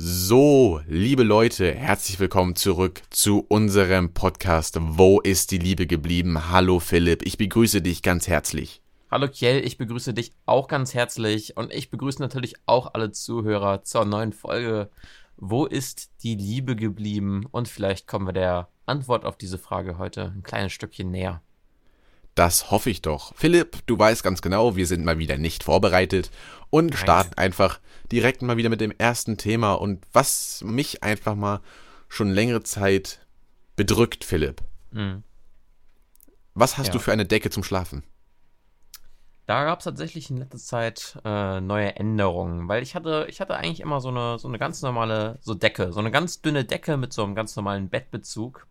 So, liebe Leute, herzlich willkommen zurück zu unserem Podcast Wo ist die Liebe geblieben? Hallo Philipp, ich begrüße dich ganz herzlich. Hallo Kjell, ich begrüße dich auch ganz herzlich und ich begrüße natürlich auch alle Zuhörer zur neuen Folge Wo ist die Liebe geblieben? Und vielleicht kommen wir der Antwort auf diese Frage heute ein kleines Stückchen näher. Das hoffe ich doch. Philipp, du weißt ganz genau, wir sind mal wieder nicht vorbereitet und Nein. starten einfach direkt mal wieder mit dem ersten Thema und was mich einfach mal schon längere Zeit bedrückt, Philipp. Mhm. Was hast ja. du für eine Decke zum Schlafen? Da gab es tatsächlich in letzter Zeit äh, neue Änderungen, weil ich hatte, ich hatte eigentlich immer so eine, so eine ganz normale so Decke, so eine ganz dünne Decke mit so einem ganz normalen Bettbezug.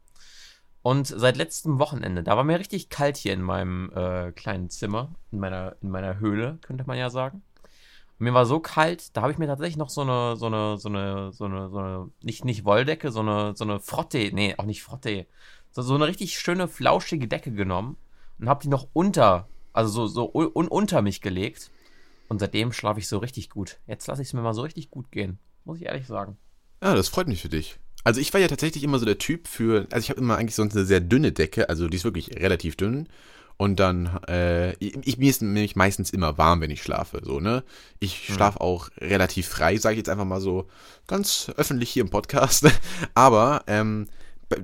Und seit letztem Wochenende, da war mir richtig kalt hier in meinem äh, kleinen Zimmer, in meiner, in meiner Höhle, könnte man ja sagen. Und mir war so kalt, da habe ich mir tatsächlich noch so eine, so eine, so eine, so eine, so eine, nicht, nicht Wolldecke, so eine, so eine Frotte, nee, auch nicht Frotte, so, so eine richtig schöne, flauschige Decke genommen und habe die noch unter, also so, so un, unter mich gelegt. Und seitdem schlafe ich so richtig gut. Jetzt lasse ich es mir mal so richtig gut gehen, muss ich ehrlich sagen. Ja, das freut mich für dich. Also ich war ja tatsächlich immer so der Typ für, also ich habe immer eigentlich sonst eine sehr dünne Decke, also die ist wirklich relativ dünn. Und dann, äh, ich, mir ist nämlich meistens immer warm, wenn ich schlafe, so, ne? Ich hm. schlafe auch relativ frei, sage ich jetzt einfach mal so ganz öffentlich hier im Podcast. Aber ähm,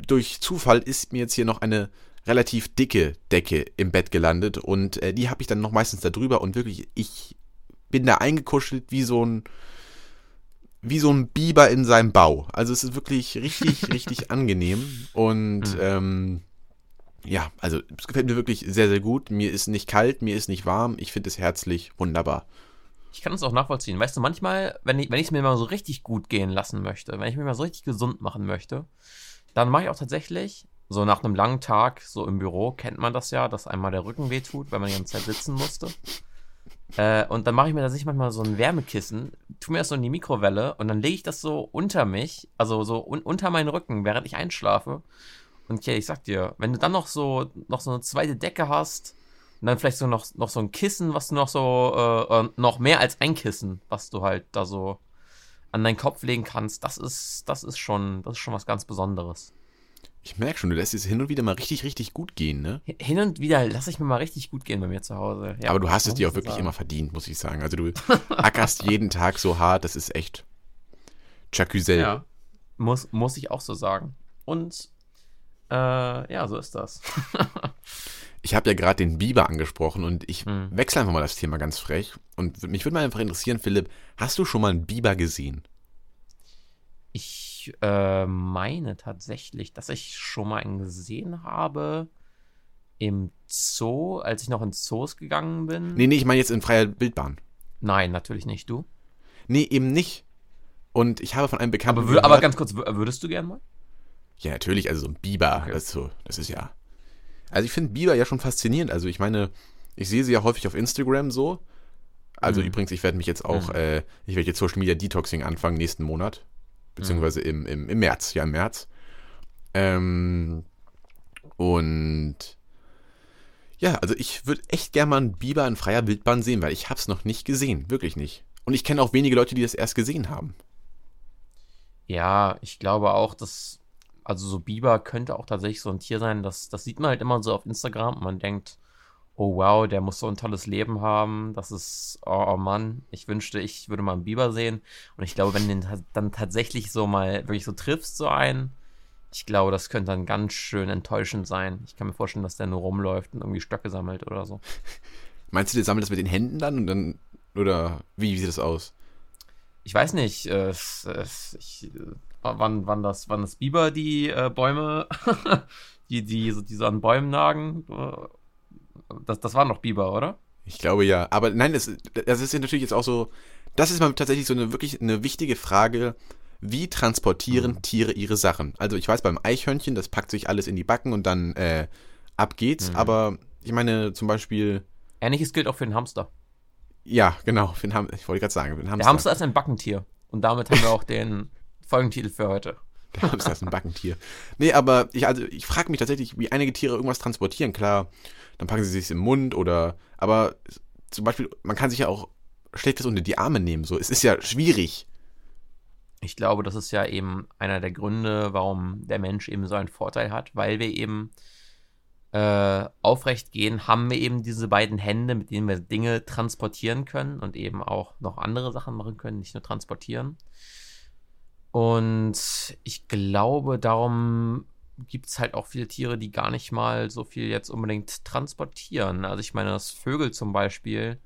durch Zufall ist mir jetzt hier noch eine relativ dicke Decke im Bett gelandet und äh, die habe ich dann noch meistens da drüber und wirklich, ich bin da eingekuschelt wie so ein, wie so ein Biber in seinem Bau. Also es ist wirklich richtig, richtig angenehm. Und mhm. ähm, ja, also es gefällt mir wirklich sehr, sehr gut. Mir ist nicht kalt, mir ist nicht warm. Ich finde es herzlich wunderbar. Ich kann es auch nachvollziehen. Weißt du, manchmal, wenn ich es mir mal so richtig gut gehen lassen möchte, wenn ich mir mal so richtig gesund machen möchte, dann mache ich auch tatsächlich, so nach einem langen Tag, so im Büro, kennt man das ja, dass einmal der Rücken wehtut, weil man die ganze Zeit sitzen musste. Äh, und dann mache ich mir tatsächlich manchmal so ein Wärmekissen, tu mir das so in die Mikrowelle und dann lege ich das so unter mich, also so un unter meinen Rücken, während ich einschlafe. Und okay, ich sag dir, wenn du dann noch so, noch so eine zweite Decke hast und dann vielleicht so noch, noch so ein Kissen, was du noch so, äh, äh noch mehr als ein Kissen, was du halt da so an deinen Kopf legen kannst, das ist, das ist schon, das ist schon was ganz Besonderes. Ich merke schon, du lässt es hin und wieder mal richtig, richtig gut gehen, ne? Hin und wieder lasse ich mir mal richtig gut gehen bei mir zu Hause. Ja, Aber du hast es dir auch wirklich sagen. immer verdient, muss ich sagen. Also du ackerst jeden Tag so hart, das ist echt Chacusel. Ja, muss, muss ich auch so sagen. Und äh, ja, so ist das. ich habe ja gerade den Biber angesprochen und ich hm. wechsle einfach mal das Thema ganz frech. Und mich würde mal einfach interessieren, Philipp, hast du schon mal einen Biber gesehen? Ich äh, meine tatsächlich, dass ich schon mal einen gesehen habe im Zoo, als ich noch in Zoos gegangen bin. Nee, nee, ich meine jetzt in freier Bildbahn. Nein, natürlich nicht. Du? Nee, eben nicht. Und ich habe von einem Bekannten. Aber, gehört, aber ganz kurz, würdest du gern mal? Ja, natürlich, also so ein Biber, okay. das, ist so, das ist ja. Also ich finde Biber ja schon faszinierend. Also ich meine, ich sehe sie ja häufig auf Instagram so. Also mhm. übrigens, ich werde mich jetzt auch, mhm. äh, ich werde jetzt Social Media Detoxing anfangen nächsten Monat beziehungsweise im, im, im März, ja, im März. Ähm, und ja, also ich würde echt gerne mal einen Biber in freier Wildbahn sehen, weil ich habe es noch nicht gesehen, wirklich nicht. Und ich kenne auch wenige Leute, die das erst gesehen haben. Ja, ich glaube auch, dass, also so Biber könnte auch tatsächlich so ein Tier sein, das, das sieht man halt immer so auf Instagram und man denkt, oh wow, der muss so ein tolles Leben haben. Das ist, oh, oh Mann, ich wünschte, ich würde mal einen Biber sehen. Und ich glaube, wenn du den dann tatsächlich so mal wirklich so triffst, so einen, ich glaube, das könnte dann ganz schön enttäuschend sein. Ich kann mir vorstellen, dass der nur rumläuft und irgendwie Stöcke sammelt oder so. Meinst du, der sammelt das mit den Händen dann und dann, oder wie, sieht das aus? Ich weiß nicht, äh, ich, äh, wann, wann, das, wann das Biber die äh, Bäume, die, die, so, die so an Bäumen nagen, äh, das, das war noch Biber, oder? Ich glaube ja. Aber nein, das, das ist natürlich jetzt auch so. Das ist mal tatsächlich so eine wirklich eine wichtige Frage. Wie transportieren mhm. Tiere ihre Sachen? Also ich weiß beim Eichhörnchen, das packt sich alles in die Backen und dann äh, ab geht's. Mhm. Aber ich meine zum Beispiel. Ähnliches gilt auch für den Hamster. Ja, genau. Für den Ham ich wollte gerade sagen, für den Hamster. Der Hamster ist ein Backentier. Und damit haben wir auch den Folgentitel für heute. Der Hamster ist ein Backentier. Nee, aber ich, also, ich frage mich tatsächlich, wie einige Tiere irgendwas transportieren. Klar, dann packen sie sich im Mund oder, aber zum Beispiel, man kann sich ja auch schlechtes unter die Arme nehmen, so. Es ist ja schwierig. Ich glaube, das ist ja eben einer der Gründe, warum der Mensch eben so einen Vorteil hat, weil wir eben äh, aufrecht gehen, haben wir eben diese beiden Hände, mit denen wir Dinge transportieren können und eben auch noch andere Sachen machen können, nicht nur transportieren. Und ich glaube, darum gibt es halt auch viele Tiere, die gar nicht mal so viel jetzt unbedingt transportieren. Also ich meine, dass Vögel zum Beispiel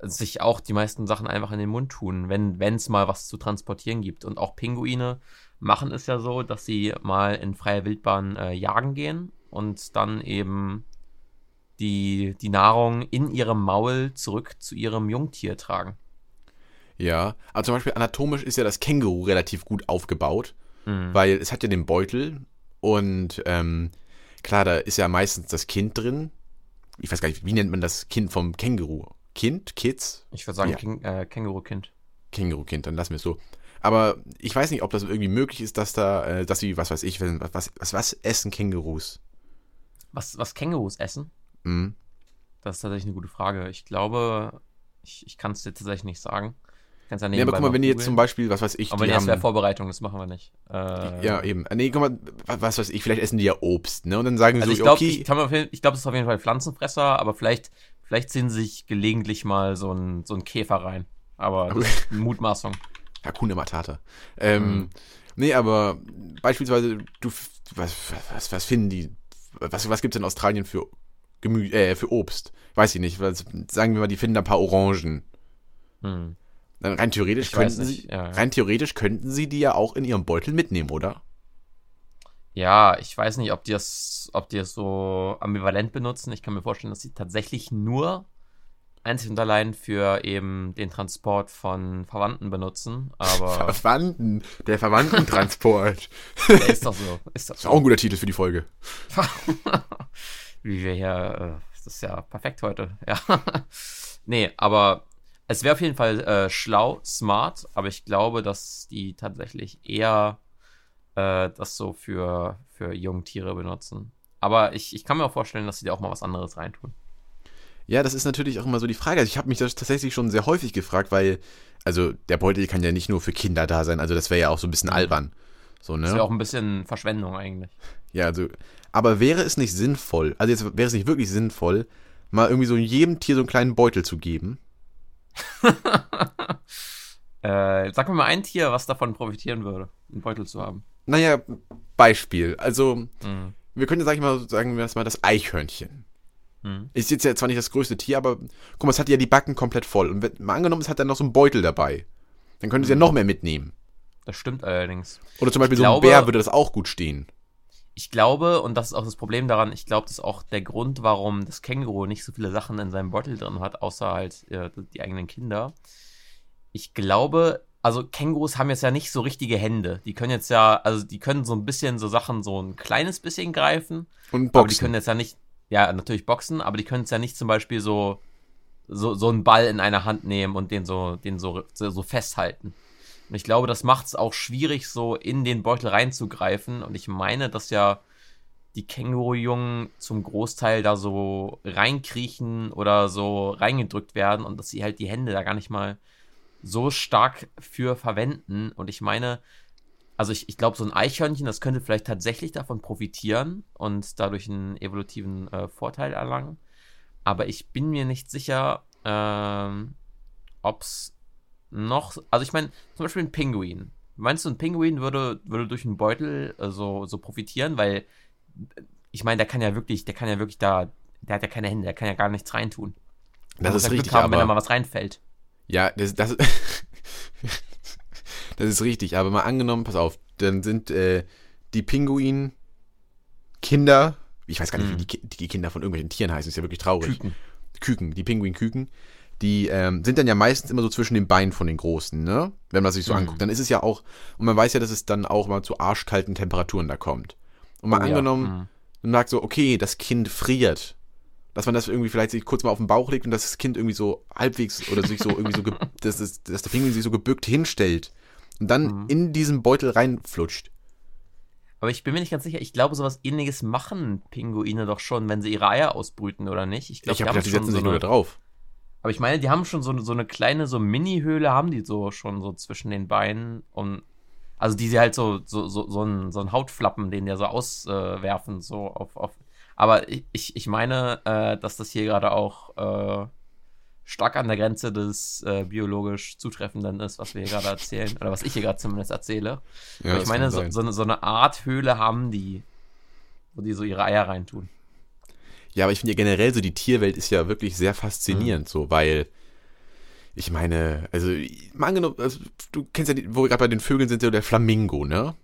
sich auch die meisten Sachen einfach in den Mund tun, wenn es mal was zu transportieren gibt. Und auch Pinguine machen es ja so, dass sie mal in freier Wildbahn äh, jagen gehen und dann eben die, die Nahrung in ihrem Maul zurück zu ihrem Jungtier tragen. Ja, also zum Beispiel anatomisch ist ja das Känguru relativ gut aufgebaut, mhm. weil es hat ja den Beutel und ähm, klar, da ist ja meistens das Kind drin. Ich weiß gar nicht, wie nennt man das Kind vom Känguru? Kind? Kids? Ich würde sagen ja. King, äh, Känguru-Kind. Känguru-Kind, dann lassen wir es so. Aber ich weiß nicht, ob das irgendwie möglich ist, dass da, äh, dass sie, was weiß ich, was, was, was essen Kängurus? Was, was Kängurus essen? Mhm. Das ist tatsächlich eine gute Frage. Ich glaube, ich, ich kann es dir tatsächlich nicht sagen. Kannst ja, nee, aber guck mal, wenn die jetzt zum Beispiel, was weiß ich, aber die das wäre Vorbereitung, das machen wir nicht. Äh, ja, eben. Nee, guck mal, was weiß ich, vielleicht essen die ja Obst, ne? Und dann sagen also so, ich glaub, okay. Ich, ich glaube, das ist auf jeden Fall Pflanzenfresser, aber vielleicht, vielleicht ziehen sie sich gelegentlich mal so ein, so ein Käfer rein. Aber Mutmaßung. Hakuna Matata. Ähm, mhm. Nee, aber beispielsweise, du, was, was, was finden die was, was gibt es in Australien für, Gemü äh, für Obst? Weiß ich nicht. Was, sagen wir mal, die finden da ein paar Orangen. Hm. Rein theoretisch ich könnten sie, ja. rein theoretisch könnten sie die ja auch in ihrem Beutel mitnehmen, oder? Ja, ich weiß nicht, ob die das, ob die das so ambivalent benutzen. Ich kann mir vorstellen, dass sie tatsächlich nur einzig und allein für eben den Transport von Verwandten benutzen. Aber Verwandten, der Verwandtentransport. ja, ist doch so. Ist, das ist auch ein guter Titel für die Folge. Wie wir hier, äh, das ist ja perfekt heute. Ja. nee, aber es wäre auf jeden Fall äh, schlau, smart, aber ich glaube, dass die tatsächlich eher äh, das so für, für Jungtiere benutzen. Aber ich, ich kann mir auch vorstellen, dass sie da auch mal was anderes reintun. Ja, das ist natürlich auch immer so die Frage. Also ich habe mich das tatsächlich schon sehr häufig gefragt, weil, also der Beutel kann ja nicht nur für Kinder da sein, also das wäre ja auch so ein bisschen mhm. albern. So, ne? Das wäre auch ein bisschen Verschwendung eigentlich. Ja, also, aber wäre es nicht sinnvoll, also jetzt wäre es nicht wirklich sinnvoll, mal irgendwie so jedem Tier so einen kleinen Beutel zu geben? äh, sag mir mal ein Tier, was davon profitieren würde, einen Beutel zu haben. Naja, Beispiel. Also, mhm. wir können, sag ich mal, sagen wir mal das Eichhörnchen. Mhm. Ist jetzt ja zwar nicht das größte Tier, aber guck mal, es hat ja die Backen komplett voll. Und wenn, mal angenommen, es hat dann noch so einen Beutel dabei. Dann könnte es ja mhm. noch mehr mitnehmen. Das stimmt allerdings. Oder zum Beispiel ich so ein Bär würde das auch gut stehen. Ich glaube, und das ist auch das Problem daran, ich glaube, das ist auch der Grund, warum das Känguru nicht so viele Sachen in seinem Beutel drin hat, außer halt äh, die eigenen Kinder. Ich glaube, also Kängurus haben jetzt ja nicht so richtige Hände. Die können jetzt ja, also die können so ein bisschen so Sachen so ein kleines bisschen greifen. Und boxen. Aber die können jetzt ja nicht, ja, natürlich boxen, aber die können es ja nicht zum Beispiel so, so, so einen Ball in einer Hand nehmen und den so, den so, so festhalten. Und ich glaube, das macht es auch schwierig, so in den Beutel reinzugreifen. Und ich meine, dass ja die Kängurujungen zum Großteil da so reinkriechen oder so reingedrückt werden und dass sie halt die Hände da gar nicht mal so stark für verwenden. Und ich meine, also ich, ich glaube, so ein Eichhörnchen, das könnte vielleicht tatsächlich davon profitieren und dadurch einen evolutiven äh, Vorteil erlangen. Aber ich bin mir nicht sicher, ähm, ob es noch. Also ich meine, zum Beispiel ein Pinguin. Meinst du, ein Pinguin würde, würde durch einen Beutel äh, so, so profitieren? Weil ich meine, der kann ja wirklich, der kann ja wirklich da, der hat ja keine Hände, der kann ja gar nichts reintun. Das ist richtig, haben, aber, wenn da mal was reinfällt. Ja, das, das, das ist richtig, aber mal angenommen, pass auf, dann sind äh, die Pinguin Kinder, ich weiß gar nicht, hm. wie die, die, Kinder von irgendwelchen Tieren heißen, ist ja wirklich traurig. Küken. Küken, die Pinguin-Küken, die ähm, sind dann ja meistens immer so zwischen den Beinen von den Großen, ne? Wenn man sich so mhm. anguckt. Dann ist es ja auch, und man weiß ja, dass es dann auch mal zu arschkalten Temperaturen da kommt. Und mal oh, angenommen, ja. mhm. man sagt so, okay, das Kind friert dass man das irgendwie vielleicht sich kurz mal auf den Bauch legt und dass das Kind irgendwie so halbwegs oder sich so irgendwie so, dass, das, dass der Pinguin sich so gebückt hinstellt und dann mhm. in diesen Beutel reinflutscht. Aber ich bin mir nicht ganz sicher, ich glaube, sowas ähnliches machen Pinguine doch schon, wenn sie ihre Eier ausbrüten, oder nicht? Ich, glaub, ich die setzen so sich nur da drauf. Aber ich meine, die haben schon so, so eine kleine, so Mini-Höhle, haben die so schon so zwischen den Beinen. Und, also die sie halt so, so, so, so ein, so ein Hautflappen, den die so auswerfen, äh, so auf, auf. Aber ich, ich meine, äh, dass das hier gerade auch äh, stark an der Grenze des äh, biologisch Zutreffenden ist, was wir hier gerade erzählen. Oder was ich hier gerade zumindest erzähle. Ja, ich meine, so, so, so eine Art Höhle haben die, wo die so ihre Eier reintun. Ja, aber ich finde ja generell so, die Tierwelt ist ja wirklich sehr faszinierend, mhm. so, weil ich meine, also, mal angenommen, also, du kennst ja, die, wo wir gerade bei den Vögeln sind, so der Flamingo, ne?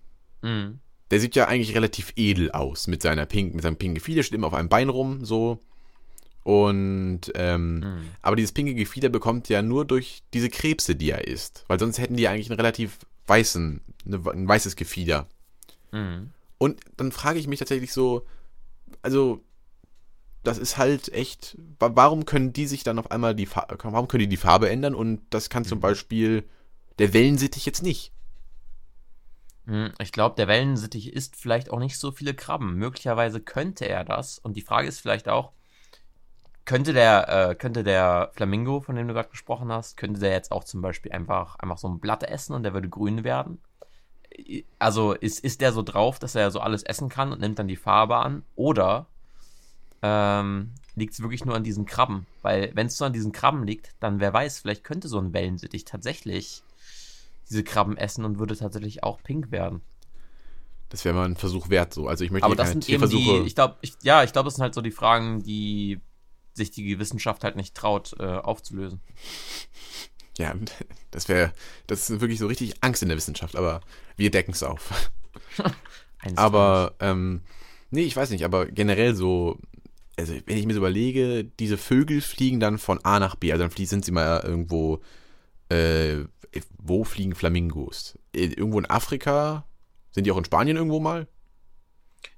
Mhm. Der sieht ja eigentlich relativ edel aus mit seiner pink, mit seinem pinken Gefieder, steht immer auf einem Bein rum, so. Und, ähm, mhm. aber dieses pinke Gefieder bekommt ja nur durch diese Krebse, die er isst. Weil sonst hätten die eigentlich einen relativ weißen, eine, ein weißes Gefieder. Mhm. Und dann frage ich mich tatsächlich so, also, das ist halt echt, warum können die sich dann auf einmal die Farbe, warum können die die Farbe ändern und das kann zum mhm. Beispiel der Wellensittich jetzt nicht? Hm, ich glaube, der Wellensittich isst vielleicht auch nicht so viele Krabben. Möglicherweise könnte er das. Und die Frage ist vielleicht auch, könnte der, äh, könnte der Flamingo, von dem du gerade gesprochen hast, könnte der jetzt auch zum Beispiel einfach, einfach so ein Blatt essen und der würde grün werden? Also ist, ist der so drauf, dass er so alles essen kann und nimmt dann die Farbe an? Oder ähm, liegt es wirklich nur an diesen Krabben. Weil, wenn es nur an diesen Krabben liegt, dann wer weiß, vielleicht könnte so ein Wellensittich tatsächlich diese Krabben essen und würde tatsächlich auch pink werden. Das wäre mal ein Versuch wert, so. Also ich möchte Aber das sind eben die, ich glaube, ich, ja, ich glaube, das sind halt so die Fragen, die sich die Wissenschaft halt nicht traut, äh, aufzulösen. Ja, das wäre, das ist wirklich so richtig Angst in der Wissenschaft, aber wir decken es auf. aber, ähm, nee, ich weiß nicht, aber generell so, also wenn ich mir so überlege, diese Vögel fliegen dann von A nach B, also dann sind sie mal irgendwo, äh, wo fliegen Flamingos? Irgendwo in Afrika? Sind die auch in Spanien irgendwo mal?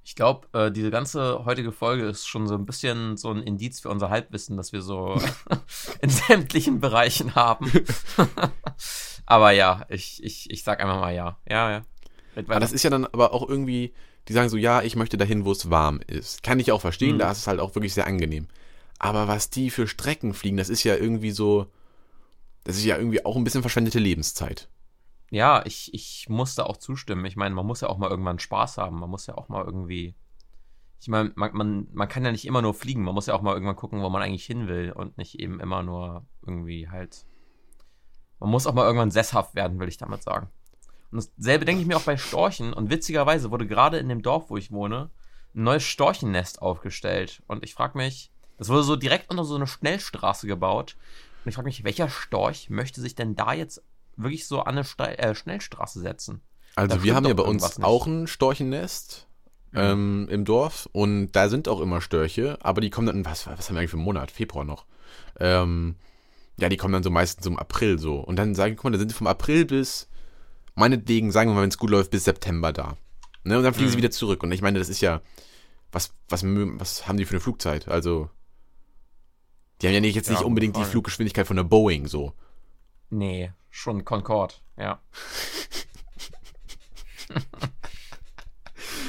Ich glaube, äh, diese ganze heutige Folge ist schon so ein bisschen so ein Indiz für unser Halbwissen, dass wir so in sämtlichen Bereichen haben. aber ja, ich, ich, ich sag einfach mal ja. Ja, ja. Aber das ist ja dann aber auch irgendwie, die sagen so, ja, ich möchte dahin, wo es warm ist. Kann ich auch verstehen, mhm. da ist es halt auch wirklich sehr angenehm. Aber was die für Strecken fliegen, das ist ja irgendwie so, das ist ja irgendwie auch ein bisschen verschwendete Lebenszeit. Ja, ich, ich muss da auch zustimmen. Ich meine, man muss ja auch mal irgendwann Spaß haben. Man muss ja auch mal irgendwie. Ich meine, man, man, man kann ja nicht immer nur fliegen. Man muss ja auch mal irgendwann gucken, wo man eigentlich hin will und nicht eben immer nur irgendwie halt. Man muss auch mal irgendwann sesshaft werden, will ich damit sagen. Und dasselbe denke ich mir auch bei Storchen. Und witzigerweise wurde gerade in dem Dorf, wo ich wohne, ein neues Storchennest aufgestellt. Und ich frage mich, das wurde so direkt unter so eine Schnellstraße gebaut. Und ich frage mich, welcher Storch möchte sich denn da jetzt wirklich so an eine Ste äh, Schnellstraße setzen? Also da wir haben ja bei uns auch ein Storchennest ähm, im Dorf und da sind auch immer Störche, aber die kommen dann, was, was haben wir eigentlich für einen Monat? Februar noch. Ähm, ja, die kommen dann so meistens im April so. Und dann sagen, guck mal, da sind die vom April bis meinetwegen, sagen wir mal, wenn es gut läuft, bis September da. Ne? Und dann fliegen mhm. sie wieder zurück. Und ich meine, das ist ja, was, was, was haben die für eine Flugzeit? Also, die haben ja nicht, jetzt ja, nicht unbedingt die Fluggeschwindigkeit von der Boeing so. Nee, schon Concorde, ja.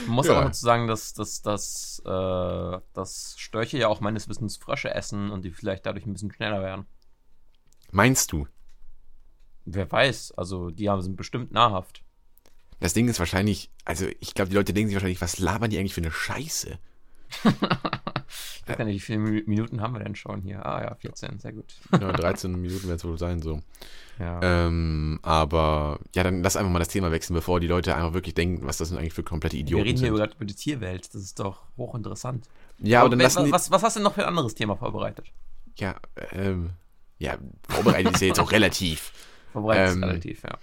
Man muss ja. auch dazu sagen, dass, dass, dass, äh, dass Störche ja auch meines Wissens Frösche essen und die vielleicht dadurch ein bisschen schneller werden. Meinst du? Wer weiß, also die haben, sind bestimmt nahrhaft. Das Ding ist wahrscheinlich, also ich glaube, die Leute denken sich wahrscheinlich, was labern die eigentlich für eine Scheiße? ich weiß gar nicht, wie viele Minuten haben wir denn schon hier? Ah ja, 14, sehr gut. ja, 13 Minuten wird es wohl sein, so. Ja. Ähm, aber ja, dann lass einfach mal das Thema wechseln, bevor die Leute einfach wirklich denken, was das sind eigentlich für komplette Idioten. Wir reden hier über, über die Tierwelt, das ist doch hochinteressant. Ja, aber, aber dann was, was, was hast du denn noch für ein anderes Thema vorbereitet? Ja, ähm, ja, vorbereitet ist ja jetzt auch relativ. Verbreitet ähm, relativ, ja.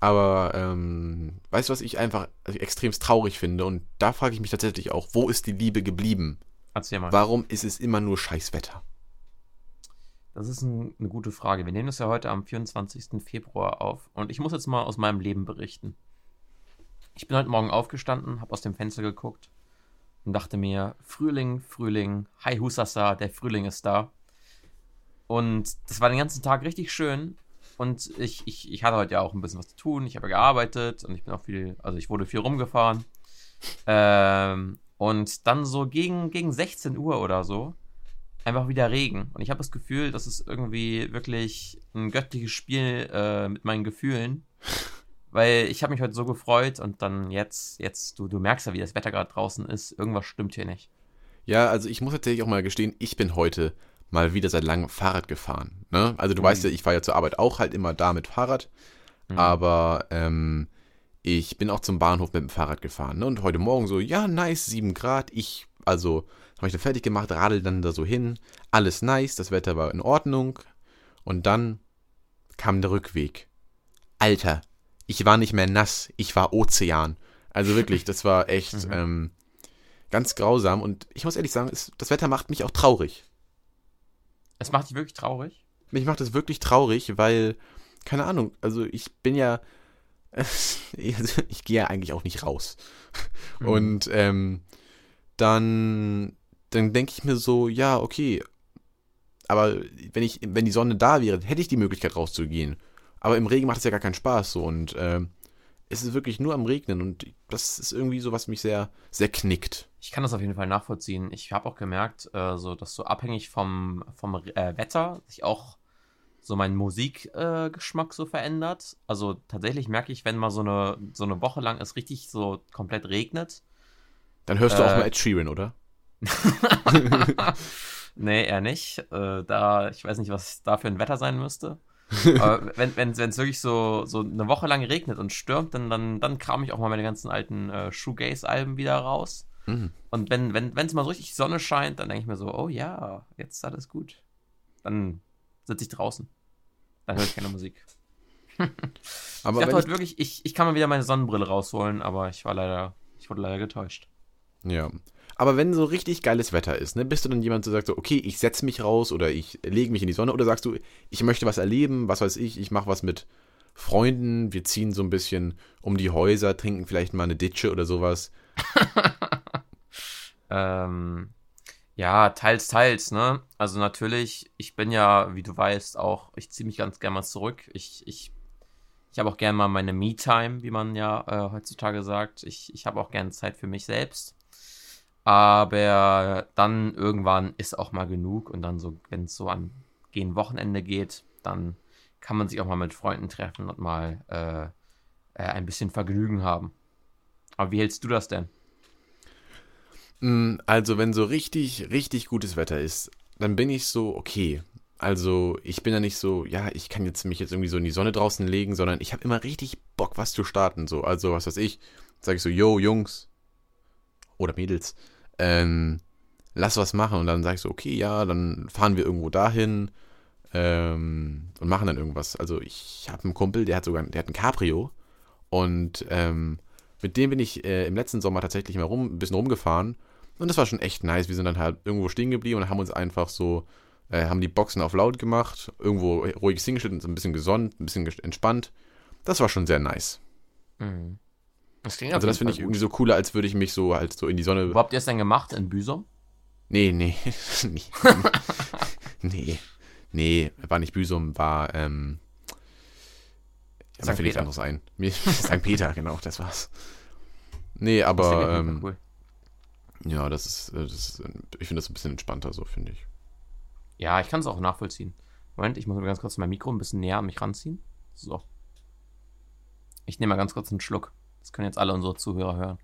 Aber ähm, weißt du, was ich einfach also extremst traurig finde? Und da frage ich mich tatsächlich auch, wo ist die Liebe geblieben? Erzähl mal. Warum ist es immer nur Scheißwetter? Das ist ein, eine gute Frage. Wir nehmen das ja heute am 24. Februar auf. Und ich muss jetzt mal aus meinem Leben berichten. Ich bin heute Morgen aufgestanden, habe aus dem Fenster geguckt und dachte mir, Frühling, Frühling, hi Husasa, der Frühling ist da. Und das war den ganzen Tag richtig schön. Und ich, ich, ich hatte heute ja auch ein bisschen was zu tun. Ich habe gearbeitet und ich bin auch viel, also ich wurde viel rumgefahren. Ähm, und dann so gegen, gegen 16 Uhr oder so einfach wieder Regen. Und ich habe das Gefühl, das ist irgendwie wirklich ein göttliches Spiel äh, mit meinen Gefühlen. Weil ich habe mich heute so gefreut und dann jetzt, jetzt, du, du merkst ja, wie das Wetter gerade draußen ist. Irgendwas stimmt hier nicht. Ja, also ich muss tatsächlich auch mal gestehen, ich bin heute mal wieder seit langem Fahrrad gefahren. Ne? Also du mhm. weißt ja, ich fahre ja zur Arbeit auch halt immer da mit Fahrrad. Mhm. Aber ähm, ich bin auch zum Bahnhof mit dem Fahrrad gefahren. Ne? Und heute Morgen so, ja, nice, 7 Grad. Ich, also, habe ich dann fertig gemacht, radel dann da so hin. Alles nice, das Wetter war in Ordnung. Und dann kam der Rückweg. Alter, ich war nicht mehr nass, ich war Ozean. Also wirklich, das war echt mhm. ähm, ganz grausam. Und ich muss ehrlich sagen, es, das Wetter macht mich auch traurig. Es macht dich wirklich traurig? Mich macht es wirklich traurig, weil, keine Ahnung, also ich bin ja, also ich gehe ja eigentlich auch nicht raus. Mhm. Und ähm, dann, dann denke ich mir so, ja, okay, aber wenn ich, wenn die Sonne da wäre, hätte ich die Möglichkeit rauszugehen. Aber im Regen macht es ja gar keinen Spaß so und äh, es ist wirklich nur am Regnen und das ist irgendwie so, was mich sehr, sehr knickt. Ich kann das auf jeden Fall nachvollziehen. Ich habe auch gemerkt, äh, so, dass so abhängig vom, vom äh, Wetter sich auch so mein Musikgeschmack äh, so verändert. Also tatsächlich merke ich, wenn mal so eine, so eine Woche lang es richtig so komplett regnet. Dann hörst du auch äh, mal Ed Sheeran, oder? nee, eher nicht. Äh, da, ich weiß nicht, was da für ein Wetter sein müsste. Aber wenn es wenn, wirklich so, so eine Woche lang regnet und stürmt, dann, dann, dann kram ich auch mal meine ganzen alten äh, Shoegaze-Alben wieder raus. Mhm. Und wenn es wenn, mal so richtig Sonne scheint, dann denke ich mir so, oh ja, jetzt ist alles gut. Dann sitze ich draußen. Dann höre ich keine Musik. aber ich dachte heute wirklich, ich, ich kann mal wieder meine Sonnenbrille rausholen, aber ich war leider, ich wurde leider getäuscht. Ja. Aber wenn so richtig geiles Wetter ist, ne, bist du dann jemand, der sagt so, okay, ich setze mich raus oder ich lege mich in die Sonne oder sagst du, ich möchte was erleben, was weiß ich, ich mache was mit Freunden, wir ziehen so ein bisschen um die Häuser, trinken vielleicht mal eine Ditsche oder sowas. ähm, ja, teils, teils, ne? Also natürlich, ich bin ja, wie du weißt, auch, ich ziehe mich ganz gerne mal zurück. Ich, ich, ich habe auch gerne mal meine Me-Time, wie man ja äh, heutzutage sagt. Ich, ich habe auch gerne Zeit für mich selbst. Aber dann irgendwann ist auch mal genug und dann so, wenn es so an gehen Wochenende geht, dann kann man sich auch mal mit Freunden treffen und mal äh, äh, ein bisschen Vergnügen haben. Aber wie hältst du das denn? Mm, also, wenn so richtig, richtig gutes Wetter ist, dann bin ich so, okay. Also, ich bin ja nicht so, ja, ich kann jetzt mich jetzt irgendwie so in die Sonne draußen legen, sondern ich habe immer richtig Bock, was zu starten. So, also, was weiß ich, sage ich so, yo, Jungs oder Mädels, ähm, lass was machen. Und dann sag ich so, okay, ja, dann fahren wir irgendwo dahin ähm, und machen dann irgendwas. Also ich habe einen Kumpel, der hat sogar, der hat ein Cabrio und ähm, mit dem bin ich äh, im letzten Sommer tatsächlich mal rum, ein bisschen rumgefahren und das war schon echt nice. Wir sind dann halt irgendwo stehen geblieben und haben uns einfach so, äh, haben die Boxen auf laut gemacht, irgendwo ruhig hingestellt und so ein bisschen gesonnt, ein bisschen entspannt. Das war schon sehr nice. Mhm. Das also das finde ich gut. irgendwie so cooler, als würde ich mich so halt so in die Sonne. Wo habt ihr es denn gemacht? In Büsum? Nee, nee. nee. nee. Nee, war nicht Büsum, war, ähm. Ja, mir fällt nichts anderes ein. St. Peter, genau, das war's. Nee, aber. Ähm, cool. Ja, das ist, äh, das ist ich finde das ein bisschen entspannter so, finde ich. Ja, ich kann es auch nachvollziehen. Moment, ich muss mal ganz kurz mein Mikro ein bisschen näher an mich ranziehen. So. Ich nehme mal ganz kurz einen Schluck. Das können jetzt alle unsere Zuhörer hören.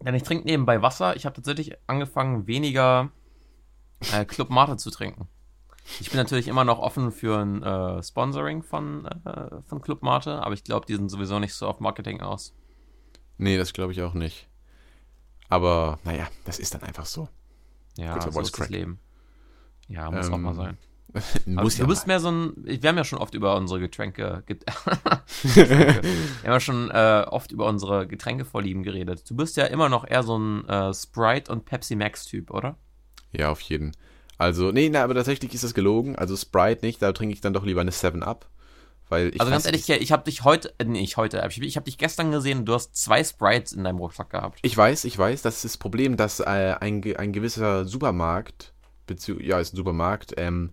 Denn ich trinke nebenbei Wasser. Ich habe tatsächlich angefangen, weniger äh, Club Mate zu trinken. Ich bin natürlich immer noch offen für ein äh, Sponsoring von, äh, von Club Mate, aber ich glaube, die sind sowieso nicht so auf Marketing aus. Nee, das glaube ich auch nicht. Aber naja, das ist dann einfach so. Ja, so ist das Leben. Ja, muss ähm, auch mal sein. Muss du bist mal. mehr so ein. Wir haben ja schon oft über unsere Getränke. Get wir haben ja schon äh, oft über unsere Getränkevorlieben geredet. Du bist ja immer noch eher so ein äh, Sprite und Pepsi Max-Typ, oder? Ja, auf jeden. Also, nee, na, aber tatsächlich ist das gelogen. Also Sprite nicht, da trinke ich dann doch lieber eine 7-Up. Weil ich also ganz ehrlich, ich, ich habe dich heute, äh, nee, nicht heute, ich, ich habe dich gestern gesehen und du hast zwei Sprites in deinem Rucksack gehabt. Ich weiß, ich weiß, das ist das Problem, dass äh, ein, ein gewisser Supermarkt, ja, ist ein Supermarkt, ähm,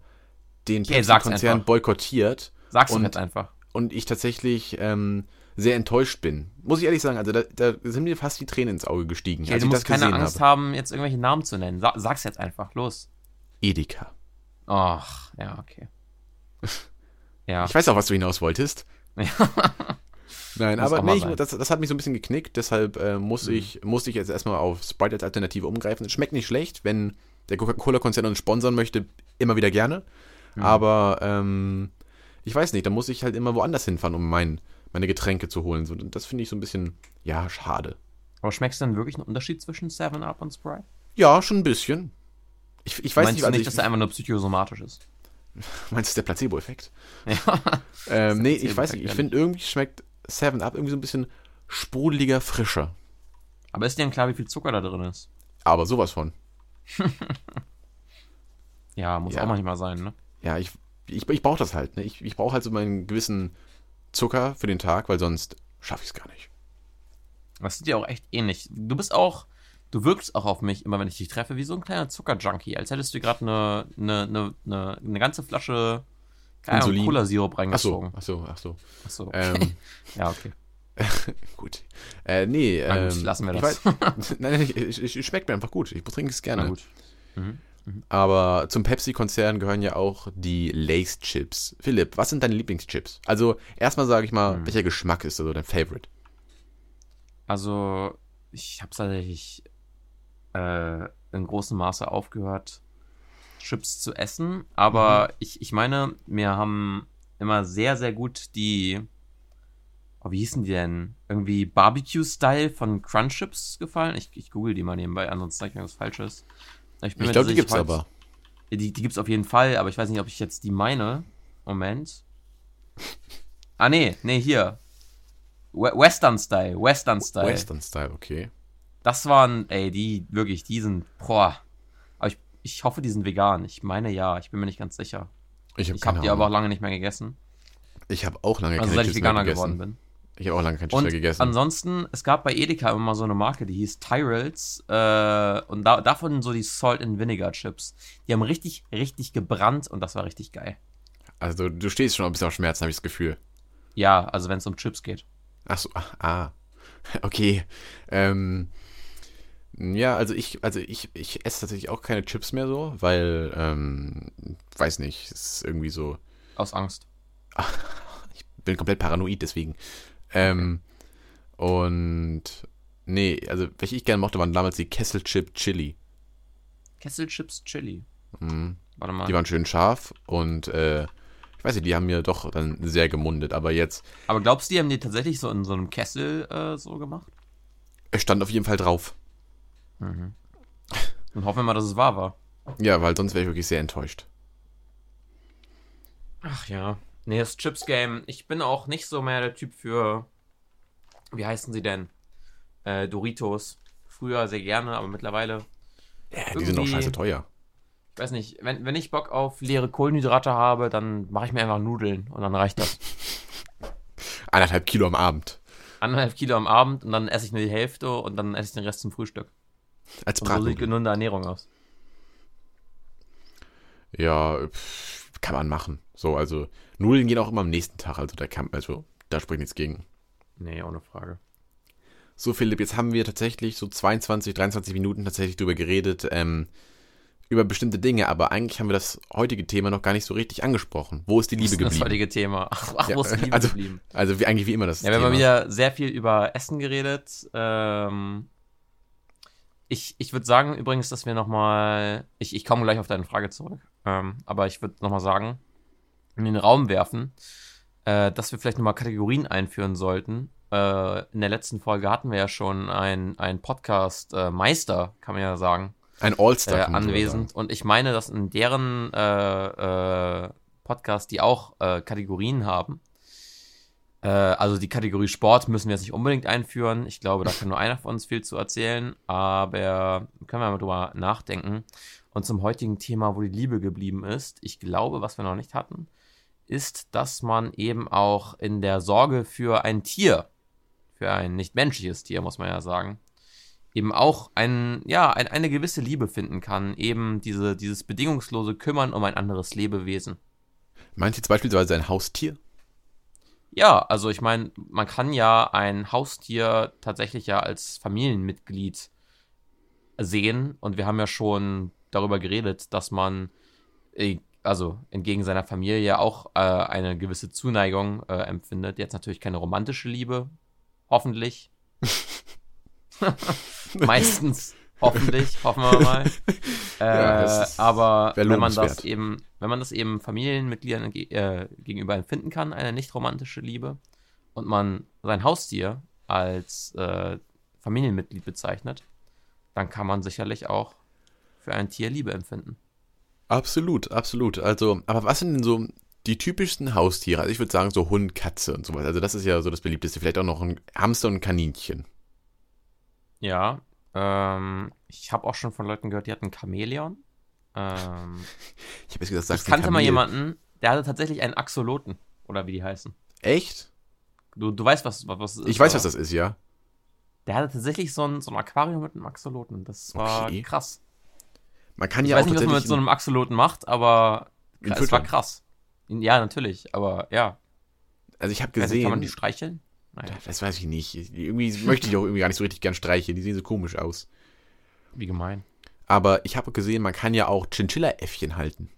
den okay, Pepsi-Konzern boykottiert. Sag's und, jetzt einfach. und ich tatsächlich ähm, sehr enttäuscht bin. Muss ich ehrlich sagen, also da, da sind mir fast die Tränen ins Auge gestiegen. Okay, als du ich musst das keine Angst habe. haben, jetzt irgendwelche Namen zu nennen. Sa sag's jetzt einfach, los. Edeka. Ach, ja, okay. Ja. Ich weiß auch, was du hinaus wolltest. Nein, Muss aber nee, ich, das, das hat mich so ein bisschen geknickt, deshalb äh, muss Mhm. ich, musste ich jetzt erstmal auf Sprite als Alternative umgreifen. Es schmeckt nicht schlecht, wenn der Coca-Cola-Konzern uns sponsern möchte, immer wieder gerne. Mhm. Aber ähm, ich weiß nicht, da muss ich halt immer woanders hinfahren, um mein, meine Getränke zu holen. So, und das finde ich so ein bisschen, ja, schade. Aber schmeckst du denn wirklich einen Unterschied zwischen 7-Up und Sprite? Ja, schon ein bisschen. Ich, ich weiß Meinst nicht, du also nicht, ich, dass der einfach nur psychosomatisch ist? meinst du, der Placebo-Effekt? Ja. Ähm, nee, ich Placebo-Effekt, weiß nicht, ich finde irgendwie schmeckt 7-Up irgendwie so ein bisschen sprudeliger, frischer. Aber ist dir denn klar, wie viel Zucker da drin ist? Aber sowas von. Ja, muss Ja. auch manchmal sein, ne? Ja, ich, ich, ich brauche das halt. Ne? Ich, ich brauche halt so meinen gewissen Zucker für den Tag, weil sonst schaffe ich es gar nicht. Das sieht ja auch echt ähnlich. Du bist auch, du wirkst auch auf mich, immer wenn ich dich treffe, wie so ein kleiner Zuckerjunkie. Als hättest du gerade eine, eine, eine, eine, ganze Flasche. Cola-Sirup Ach so, reingezogen. ach so, ach so. Achso. Ähm, ja, okay. gut. Äh, nee, Na gut, ähm, lassen wir ich das. Weiß, nein, nein, ich, ich, ich schmeckt mir einfach gut. Ich trinke es gerne. Na gut. Mhm. Aber zum Pepsi-Konzern gehören ja auch die Lace-Chips. Philipp, was sind deine Lieblingschips? Also, erstmal sage ich mal, Hm. welcher Geschmack ist also dein Favorite? Also, ich habe tatsächlich äh, in großem Maße aufgehört, Chips zu essen. Aber Mhm. ich, ich meine, mir haben immer sehr, sehr gut die. Oh, wie hießen die denn? Irgendwie Barbecue-Style von Crunch Chips gefallen. Ich, ich google die mal nebenbei, ansonsten sage ich mir was Falsches. Ich mir glaube, die gibt's heute- aber. Die, die gibt's auf jeden Fall, aber ich weiß nicht, ob ich jetzt die meine. Moment. Ah, nee, nee, hier. We Western Style, Western Style. Western Style, okay. Das waren, ey, die, wirklich, die sind, boah. Aber ich, ich hoffe, die sind vegan. Ich meine ja, ich bin mir nicht ganz sicher. Ich habe keine die aber auch lange nicht mehr gegessen. Ich habe auch lange Also keine seit ich Chips mehr Veganer gegessen. geworden bin. Ich habe auch lange keine Chips mehr gegessen. ansonsten, es gab bei Edeka immer mal so eine Marke, die hieß Tyrells. Äh, und da, davon so die Salt and Vinegar Chips. Die haben richtig, richtig gebrannt und das war richtig geil. Also, du stehst schon ein bisschen auf Schmerzen, habe ich das Gefühl. Ja, also wenn es um Chips geht. Ach so, ah, ah. Okay. Ähm, ja, also ich, also ich, ich esse tatsächlich auch keine Chips mehr so, weil, ähm, weiß nicht, es ist irgendwie so, Aus Angst. ich bin komplett paranoid deswegen. Ähm, und nee, also welche ich gerne mochte, waren damals die Kesselchip Chili. Kesselchips Chili. Mhm. Warte mal. Die waren schön scharf und äh, ich weiß nicht, die haben mir doch dann sehr gemundet, aber jetzt, Aber glaubst du, die haben die tatsächlich so in so einem Kessel äh, so gemacht? es stand auf jeden Fall drauf. Und hoffen wir mal, dass es wahr war. Ja, weil sonst wäre ich wirklich sehr enttäuscht. Ach ja. Nee, das Chips-Game. Ich bin auch nicht so mehr der Typ für. Wie heißen sie denn? Äh, Doritos. Früher sehr gerne, aber mittlerweile. Ja, die sind auch scheiße teuer. Ich weiß nicht, wenn, wenn ich Bock auf leere Kohlenhydrate habe, dann mache ich mir einfach Nudeln und dann reicht das. Eineinhalb Kilo am Abend. Anderthalb Kilo am Abend und dann esse ich nur die Hälfte und dann esse ich den Rest zum Frühstück. Als Und so sieht gesunde Ernährung aus. Ja, pff, kann man machen. So, also Nudeln gehen auch immer am nächsten Tag, also da kann, also da spricht nichts gegen. Nee, ohne Frage. So, Philipp, jetzt haben wir tatsächlich so 22, 23 Minuten tatsächlich drüber geredet, ähm, über bestimmte Dinge, aber eigentlich haben wir das heutige Thema noch gar nicht so richtig angesprochen. Wo ist die Liebe Das ist das geblieben? heutige Thema. Ach, ach Ja, wo ist die Liebe also, geblieben? Also wie, eigentlich wie immer das Ja, wir haben Thema. mal wieder sehr viel über Essen geredet. Ähm, ich ich würde sagen übrigens, dass wir nochmal, ich, ich komme gleich auf deine Frage zurück, ähm, aber ich würde nochmal sagen, in den Raum werfen, äh, dass wir vielleicht nochmal Kategorien einführen sollten. Äh, in der letzten Folge hatten wir ja schon ein, ein Podcast-Meister, kann man ja sagen, Ein All-Star äh, anwesend. Und ich meine, dass in deren äh, äh, Podcast die auch äh, Kategorien haben. Äh, also die Kategorie Sport müssen wir jetzt nicht unbedingt einführen. Ich glaube, da kann nur einer von uns viel zu erzählen. Aber können wir mal drüber nachdenken. Und zum heutigen Thema, wo die Liebe geblieben ist, ich glaube, was wir noch nicht hatten, ist, dass man eben auch in der Sorge für ein Tier, für ein nicht menschliches Tier, muss man ja sagen, eben auch ein, ja, ein, eine gewisse Liebe finden kann. Eben diese, dieses bedingungslose Kümmern um ein anderes Lebewesen. Meinst du jetzt beispielsweise ein Haustier? Ja, also ich meine, man kann ja ein Haustier tatsächlich ja als Familienmitglied sehen und wir haben ja schon darüber geredet, dass man äh, also entgegen seiner Familie auch äh, eine gewisse Zuneigung äh, empfindet. Jetzt natürlich keine romantische Liebe, hoffentlich. Meistens, hoffentlich, hoffen wir mal. Ja, äh, ist- aber wenn man das eben, wenn man das eben Familienmitgliedern ge äh, gegenüber empfinden kann, eine nicht romantische Liebe, und man sein Haustier als äh, Familienmitglied bezeichnet, dann kann man sicherlich auch für ein Tier Liebe empfinden. Absolut, absolut. Also, aber was sind denn so die typischsten Haustiere? Also ich würde sagen so Hund, Katze und sowas. Also das ist ja so das beliebteste. Vielleicht auch noch ein Hamster und ein Kaninchen. Ja, ähm, ich habe auch schon von Leuten gehört, die hatten Chamäleon. Ähm, Ich habe jetzt gesagt, ich sagst ein kannte mal jemanden, der hatte tatsächlich einen Axoloten. Oder wie die heißen. Echt? Du, du weißt, was, was ist. Ich weiß, oder? was das ist, ja. Der hatte tatsächlich so ein, so ein Aquarium mit einem Axoloten. Das war Okay. krass. Man kann Ich ja weiß auch nicht, was man mit so einem Axoloten macht, aber es war krass. Ja, natürlich, aber ja. Also ich habe gesehen, kann man die streicheln? Naja, das weiß ich nicht. Irgendwie möchte ich auch irgendwie gar nicht so richtig gern streicheln. Die sehen so komisch aus. wie gemein. Aber ich habe gesehen, man kann ja auch Chinchilla-Äffchen halten.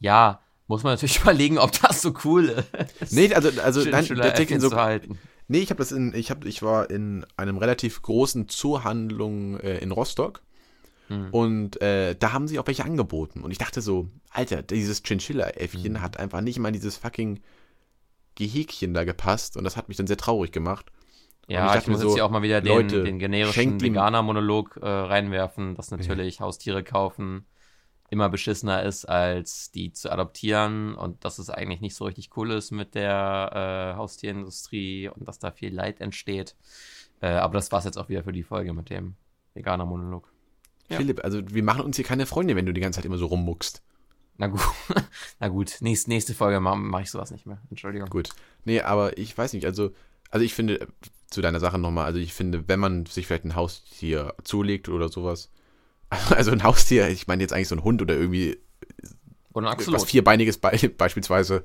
Ja, muss man natürlich überlegen, ob das so cool ist. Nee, also, also nein, tatsächlich so, zu halten. Nee, ich habe das in, ich habe, ich war in einem relativ großen Zoohandlung äh, in Rostock Hm. und äh, da haben sie auch welche angeboten und ich dachte so, Alter, dieses Hm. Chinchilla-Äffchen hat einfach nicht mal dieses fucking Gehäkchen da gepasst und das hat mich dann sehr traurig gemacht. Und Ja, ich ich, mir muss so, jetzt hier auch mal wieder den, Leute, den generischen Veganer-Monolog äh, reinwerfen, dass natürlich Haustiere kaufen immer beschissener ist, als die zu adoptieren und dass es eigentlich nicht so richtig cool ist mit der äh, Haustierindustrie und dass da viel Leid entsteht. Äh, aber das war's jetzt auch wieder für die Folge mit dem Veganer-Monolog. Ja. Philipp, also wir machen uns hier keine Freunde, wenn du die ganze Zeit immer so rummuckst. Na gut, na gut, nächste, nächste Folge mache mach ich sowas nicht mehr. Entschuldigung. Gut. Nee, aber ich weiß nicht, also, also ich finde, zu deiner Sache nochmal, also ich finde, wenn man sich vielleicht ein Haustier zulegt oder sowas, also ein Haustier, ich meine jetzt eigentlich so ein Hund oder irgendwie Und ein was vierbeiniges be beispielsweise,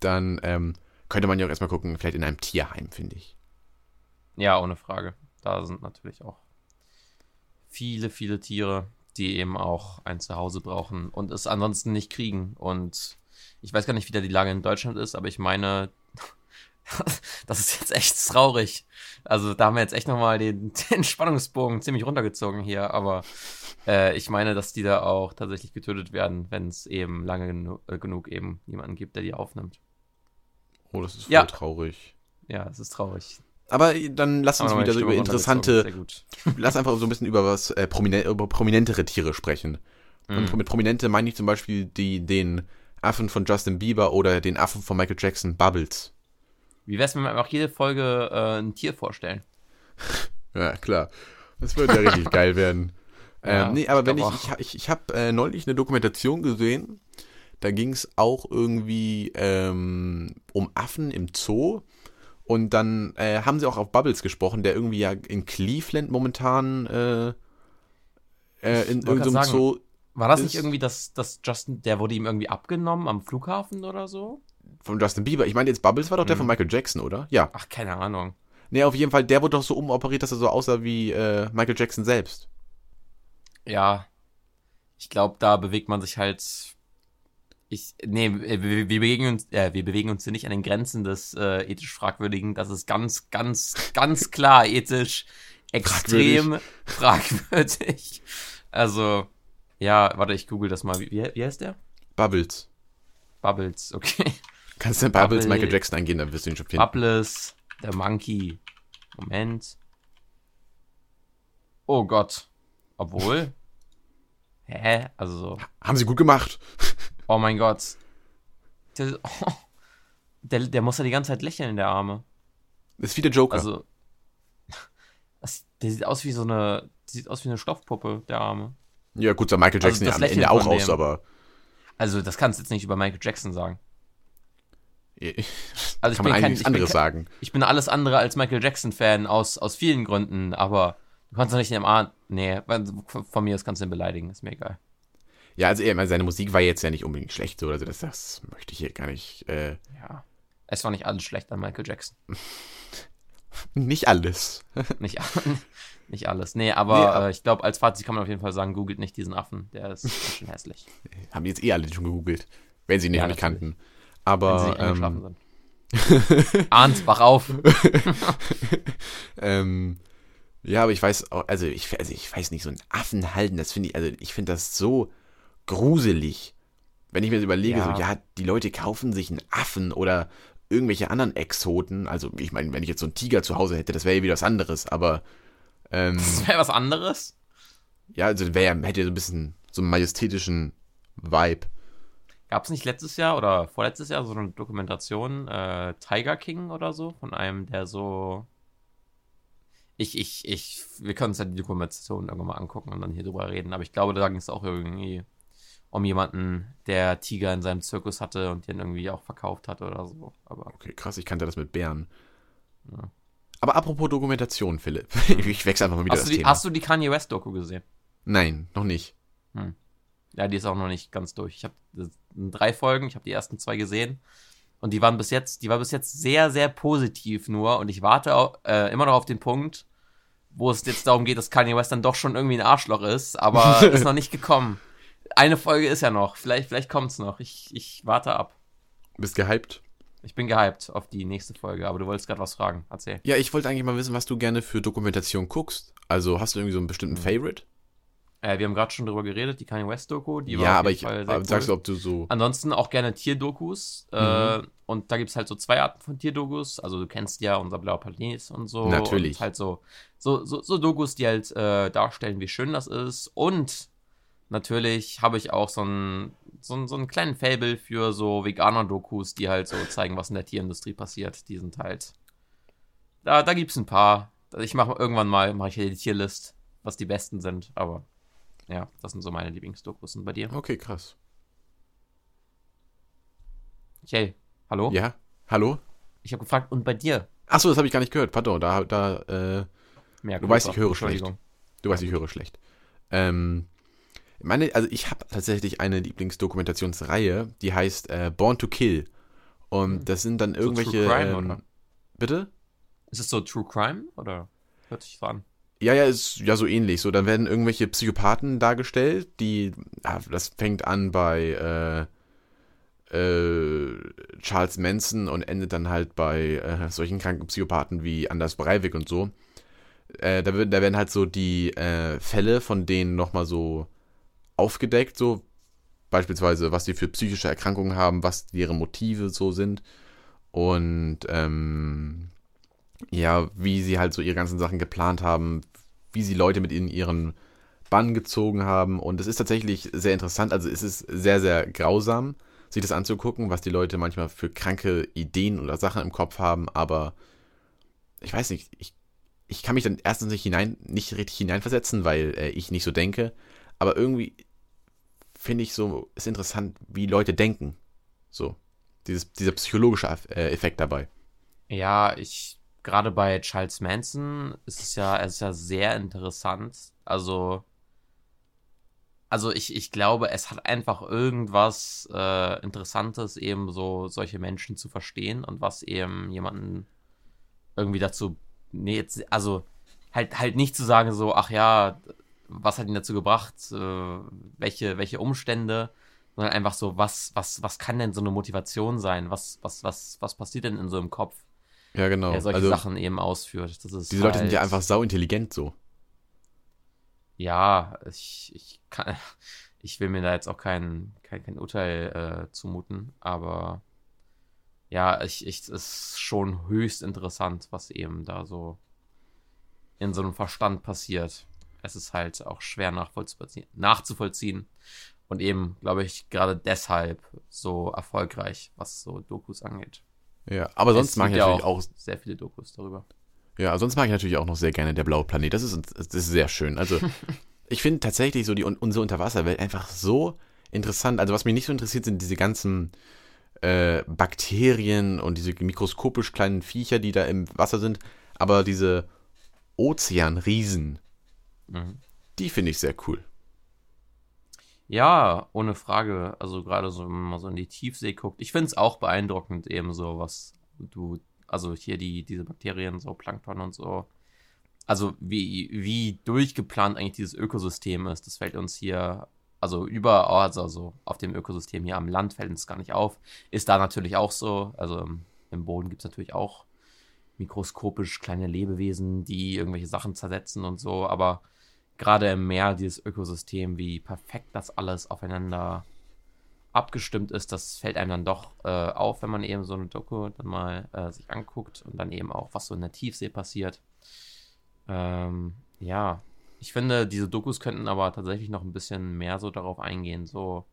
dann ähm, könnte man ja auch erstmal gucken, vielleicht in einem Tierheim, finde ich. Ja, ohne Frage. Da sind natürlich auch viele, viele Tiere, die eben auch ein Zuhause brauchen und es ansonsten nicht kriegen. Und ich weiß gar nicht, wie da die Lage in Deutschland ist, aber ich meine, das ist jetzt echt traurig. Also da haben wir jetzt echt nochmal den, den Spannungsbogen ziemlich runtergezogen hier, aber äh, ich meine, dass die da auch tatsächlich getötet werden, wenn es eben lange genu äh, genug eben jemanden gibt, der die aufnimmt. Oh, das ist voll Ja. traurig. Ja, es ist traurig. Aber dann lass uns Haben wir wieder so über interessante, lass einfach so ein bisschen über was äh, promine über prominentere Tiere sprechen. Und Mhm. mit Prominente meine ich zum Beispiel die, den Affen von Justin Bieber oder den Affen von Michael Jackson, Bubbles. Wie wär's, wenn wir einfach jede Folge äh, ein Tier vorstellen? Ja, klar. Das würde ja richtig geil werden. Ja, ähm, nee, aber ich wenn ich, ich, ich, ich habe äh, neulich eine Dokumentation gesehen, da ging es auch irgendwie ähm, um Affen im Zoo. Und dann äh, haben sie auch auf Bubbles gesprochen, der irgendwie ja in Cleveland momentan äh, äh, in irgendeinem sagen, Zoo War das Ist- nicht irgendwie, dass das Justin, der wurde ihm irgendwie abgenommen am Flughafen oder so? von Justin Bieber. Ich meine, jetzt Bubbles war doch der Mhm. von Michael Jackson, oder? Ja. Ach, keine Ahnung. Nee, auf jeden Fall, der wurde doch so umoperiert, dass er so aussah wie äh, Michael Jackson selbst. Ja, ich glaube, da bewegt man sich halt. Ich, nee, wir, wir bewegen uns, äh, wir bewegen uns hier nicht an den Grenzen des äh, ethisch Fragwürdigen. Das ist ganz, ganz, ganz klar ethisch extrem fragwürdig. Also, ja, warte, ich google das mal. Wie, wie heißt der? Bubbles. Bubbles, okay. Kannst du Bubbles Bubble- Michael Jackson eingehen, dann wirst du ihn schon finden. Bubbles, der Monkey. Moment. Oh Gott. Obwohl. Hä? Also so. Haben sie gut gemacht. Oh mein Gott. Der, oh, der, der muss ja die ganze Zeit lächeln, der Arme. Das ist wie der Joker. Also. Das, der sieht aus wie so eine. Sieht aus wie eine Stoffpuppe, der Arme. ja, gut, sah Michael Also Jackson das ja am Ende auch aus, dem. aber Also, das kannst du jetzt nicht über Michael Jackson sagen. Also, ich kann bin man kein, einiges ich bin, anderes kein- sagen. ich bin alles andere als Michael Jackson-Fan aus, aus vielen Gründen, aber du kannst doch nicht in dem A. Nee, von von mir aus kannst du ihn beleidigen, ist mir egal. Ja, also er, seine Musik war jetzt ja nicht unbedingt schlecht, so, also das, das möchte ich hier gar nicht äh, Ja. Es war nicht alles schlecht an Michael Jackson. Nicht alles. Nicht, nicht alles. Nee, aber Nee, aber- äh, ich glaube, als Fazit kann man auf jeden Fall sagen, googelt nicht diesen Affen. Der ist schön hässlich. Haben die jetzt eh alle schon gegoogelt. Wenn sie ihn Ja, nicht natürlich. kannten. wenn sie Aber nicht ähm, sind. Arndt, wach auf. ähm, ja, aber ich weiß auch, also ich, also ich weiß nicht, so einen Affen halten, das finde ich, also ich finde das so gruselig. Wenn ich mir das überlege, Ja. so, ja, die Leute kaufen sich einen Affen oder irgendwelche anderen Exoten. Also, ich meine, wenn ich jetzt so einen Tiger zu Hause hätte, das wäre ja wieder was anderes, aber ähm, Das wäre was anderes. ja, also wäre ja- hätte ja so ein bisschen so einen majestätischen Vibe. Gab es nicht letztes Jahr oder vorletztes Jahr so eine Dokumentation, äh, Tiger King oder so, von einem, der so. Ich, ich, ich, wir können uns ja die Dokumentation irgendwann mal angucken und dann hier drüber reden, aber ich glaube, da ging es auch irgendwie um jemanden, der Tiger in seinem Zirkus hatte und den irgendwie auch verkauft hatte oder so. Aber Okay, krass, ich kannte das mit Bären. Ja. Aber apropos Dokumentation, Philipp. Ich wechsle einfach mal wieder hast, das du die, Thema. hast du die Kanye West Doku gesehen? Nein, noch nicht. Ja, die ist auch noch nicht ganz durch. Ich habe drei Folgen, ich habe die ersten zwei gesehen und die waren bis jetzt, die war bis jetzt sehr, sehr positiv nur und ich warte auch, äh, immer noch auf den Punkt, wo es jetzt darum geht, dass Kanye West dann doch schon irgendwie ein Arschloch ist, aber ist noch nicht gekommen. Eine Folge ist ja noch, vielleicht, vielleicht kommt's noch. Ich, ich warte ab. Bist gehypt? Ich bin gehypt auf die nächste Folge, aber du wolltest gerade was fragen. Erzähl. Ja, ich wollte eigentlich mal wissen, was du gerne für Dokumentation guckst. Also hast du irgendwie so einen bestimmten Mhm. Favorite? Äh, wir haben gerade schon drüber geredet, die Kanye West Doku, die war ja, aber ich Fall sehr aber sagst du, cool. ob du so. Ansonsten auch gerne Tierdokus. Äh, und da gibt es halt so zwei Arten von Tierdokus. Also du kennst ja unser blauer Planet und so. Natürlich. Und halt so, so, so, so Dokus, die halt äh, darstellen, wie schön das ist. Und natürlich habe ich auch so einen so, einen- so einen kleinen Fable für so Veganer-Dokus, die halt so zeigen, was in der Tierindustrie passiert. Die sind halt. Da, da gibt es ein paar. Ich mache irgendwann mal mache ich die Tierlist, was die besten sind. Aber ja, das sind so meine Lieblingsdokus. Und bei dir? Okay, krass. Okay. Hallo? Ja? Hallo? Ich habe gefragt, und bei dir? Achso, das habe ich gar nicht gehört. Pardon, da, da, äh, Du weißt, ich höre schlecht. Du weißt, ich höre schlecht. Ähm, meine, also ich habe tatsächlich eine Lieblingsdokumentationsreihe, die heißt äh, Born to Kill. Und das sind dann Hm. So irgendwelche. True Crime, ähm, oder? Bitte? Ist es so True Crime oder hört sich so an? Ja, ja, ist ja so ähnlich. So, dann werden irgendwelche Psychopathen dargestellt, die, ah, das fängt an bei äh, äh, Charles Manson und endet dann halt bei äh, solchen kranken Psychopathen wie Anders Breivik und so. Äh, da, wird, da werden halt so die äh, Fälle von denen nochmal so aufgedeckt, so beispielsweise, was die für psychische Erkrankungen haben, was deren Motive so sind und ähm, ja, wie sie halt so ihre ganzen Sachen geplant haben, wie sie Leute mit in ihren Bann gezogen haben. Und es ist tatsächlich sehr interessant. Also es ist sehr, sehr grausam, sich das anzugucken, was die Leute manchmal für kranke Ideen oder Sachen im Kopf haben. Aber ich weiß nicht, ich, ich kann mich dann erstens nicht hinein, nicht richtig hineinversetzen, weil äh, ich nicht so denke. Aber irgendwie finde ich so, ist interessant, wie Leute denken. So. Dieses, dieser psychologische äh, Effekt dabei. Ja, ich gerade bei Charles Manson ist es ja, es ist ja sehr interessant. Also, also ich, ich glaube, es hat einfach irgendwas äh, Interessantes, eben so solche Menschen zu verstehen und was eben jemanden irgendwie dazu, nee, jetzt, also halt, halt nicht zu sagen so, ach ja, was hat ihn dazu gebracht, äh, welche, welche Umstände, sondern einfach so, was, was, was kann denn so eine Motivation sein? Was, was, was, was passiert denn in so einem Kopf? Ja, genau. der solche also, Sachen eben ausführt. Das ist diese Leute sind ja halt- einfach sau intelligent so. Ja, ich, ich kann, ich will mir da jetzt auch kein, kein, kein Urteil äh, zumuten, aber ja, ich, ich, es ist schon höchst interessant, was eben da so in so einem Verstand passiert. Es ist halt auch schwer nachzuvollziehen und eben, glaube ich, gerade deshalb so erfolgreich, was so Dokus angeht. Ja, aber sonst Es mag ich ja natürlich auch, sehr viele Dokus darüber. ja, sonst mag ich natürlich auch noch sehr gerne der blaue Planet. Das ist, das ist sehr schön. Also, ich finde tatsächlich so die un- unsere Unterwasserwelt einfach so interessant. Also, was mich nicht so interessiert, sind diese ganzen äh, Bakterien und diese mikroskopisch kleinen Viecher, die da im Wasser sind. Aber diese Ozeanriesen, Mhm. die finde ich sehr cool. Ja, ohne Frage. Also gerade so, wenn man so in die Tiefsee guckt. Ich finde es auch beeindruckend, eben so, was du, also hier die, diese Bakterien, so Plankton und so. Also wie, wie durchgeplant eigentlich dieses Ökosystem ist, das fällt uns hier, also über, also, also auf dem Ökosystem hier am Land fällt uns gar nicht auf. Ist da natürlich auch so. Also im, im Boden gibt es natürlich auch mikroskopisch kleine Lebewesen, die irgendwelche Sachen zersetzen und so, aber gerade im Meer, dieses Ökosystem, wie perfekt das alles aufeinander abgestimmt ist, das fällt einem dann doch äh, auf, wenn man eben so eine Doku dann mal äh, sich anguckt und dann eben auch, was so in der Tiefsee passiert. Ähm, ja, ich finde, diese Dokus könnten aber tatsächlich noch ein bisschen mehr so darauf eingehen. So,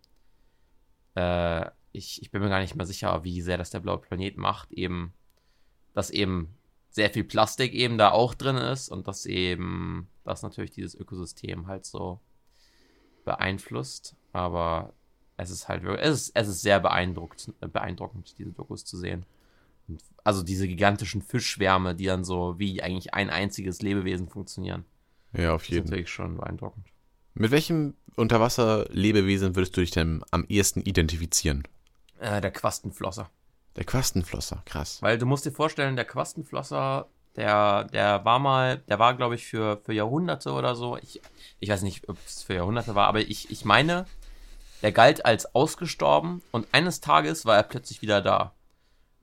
äh, ich, ich bin mir gar nicht mehr sicher, wie sehr das der blaue Planet macht, eben, dass eben sehr viel Plastik eben da auch drin ist und dass eben das natürlich dieses Ökosystem halt so beeinflusst. Aber es ist halt wirklich, es ist, es ist sehr beeindruckend, beeindruckend, diese Dokus zu sehen. Und also diese gigantischen Fischschwärme, die dann so wie eigentlich ein einziges Lebewesen funktionieren. Ja, auf jeden Fall. Das ist natürlich schon beeindruckend. Mit welchem Unterwasserlebewesen würdest du dich denn am ehesten identifizieren? Äh, der Quastenflosser. Der Quastenflosser, krass. Weil du musst dir vorstellen, der Quastenflosser, der, der war mal, der war, glaube ich, für, für Jahrhunderte oder so. Ich, ich weiß nicht, ob es für Jahrhunderte war, aber ich, ich meine, der galt als ausgestorben und eines Tages war er plötzlich wieder da.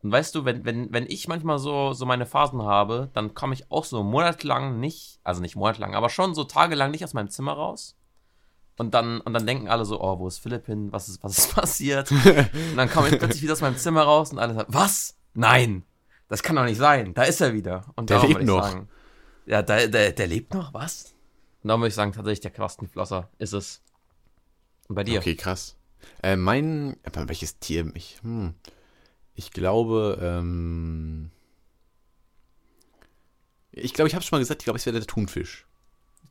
Und weißt du, wenn, wenn, wenn ich manchmal so, so meine Phasen habe, dann komme ich auch so monatelang nicht, also nicht monatelang, aber schon so tagelang nicht aus meinem Zimmer raus. Und dann, und dann denken alle so, oh, wo ist Philipp hin? Was ist, was ist passiert? und dann komme ich plötzlich wieder aus meinem Zimmer raus und alle sagen, was? Nein, das kann doch nicht sein. Da ist er wieder. Und der lebt noch. Sagen, ja, der, der, der lebt noch, was? Und da würde ich sagen, tatsächlich der Quastenflosser ist es. Und bei dir? Okay, krass. Äh, mein, welches Tier? Ich, hm, ich glaube, ähm, ich glaube, ich habe schon mal gesagt, ich glaube, es wäre der Thunfisch.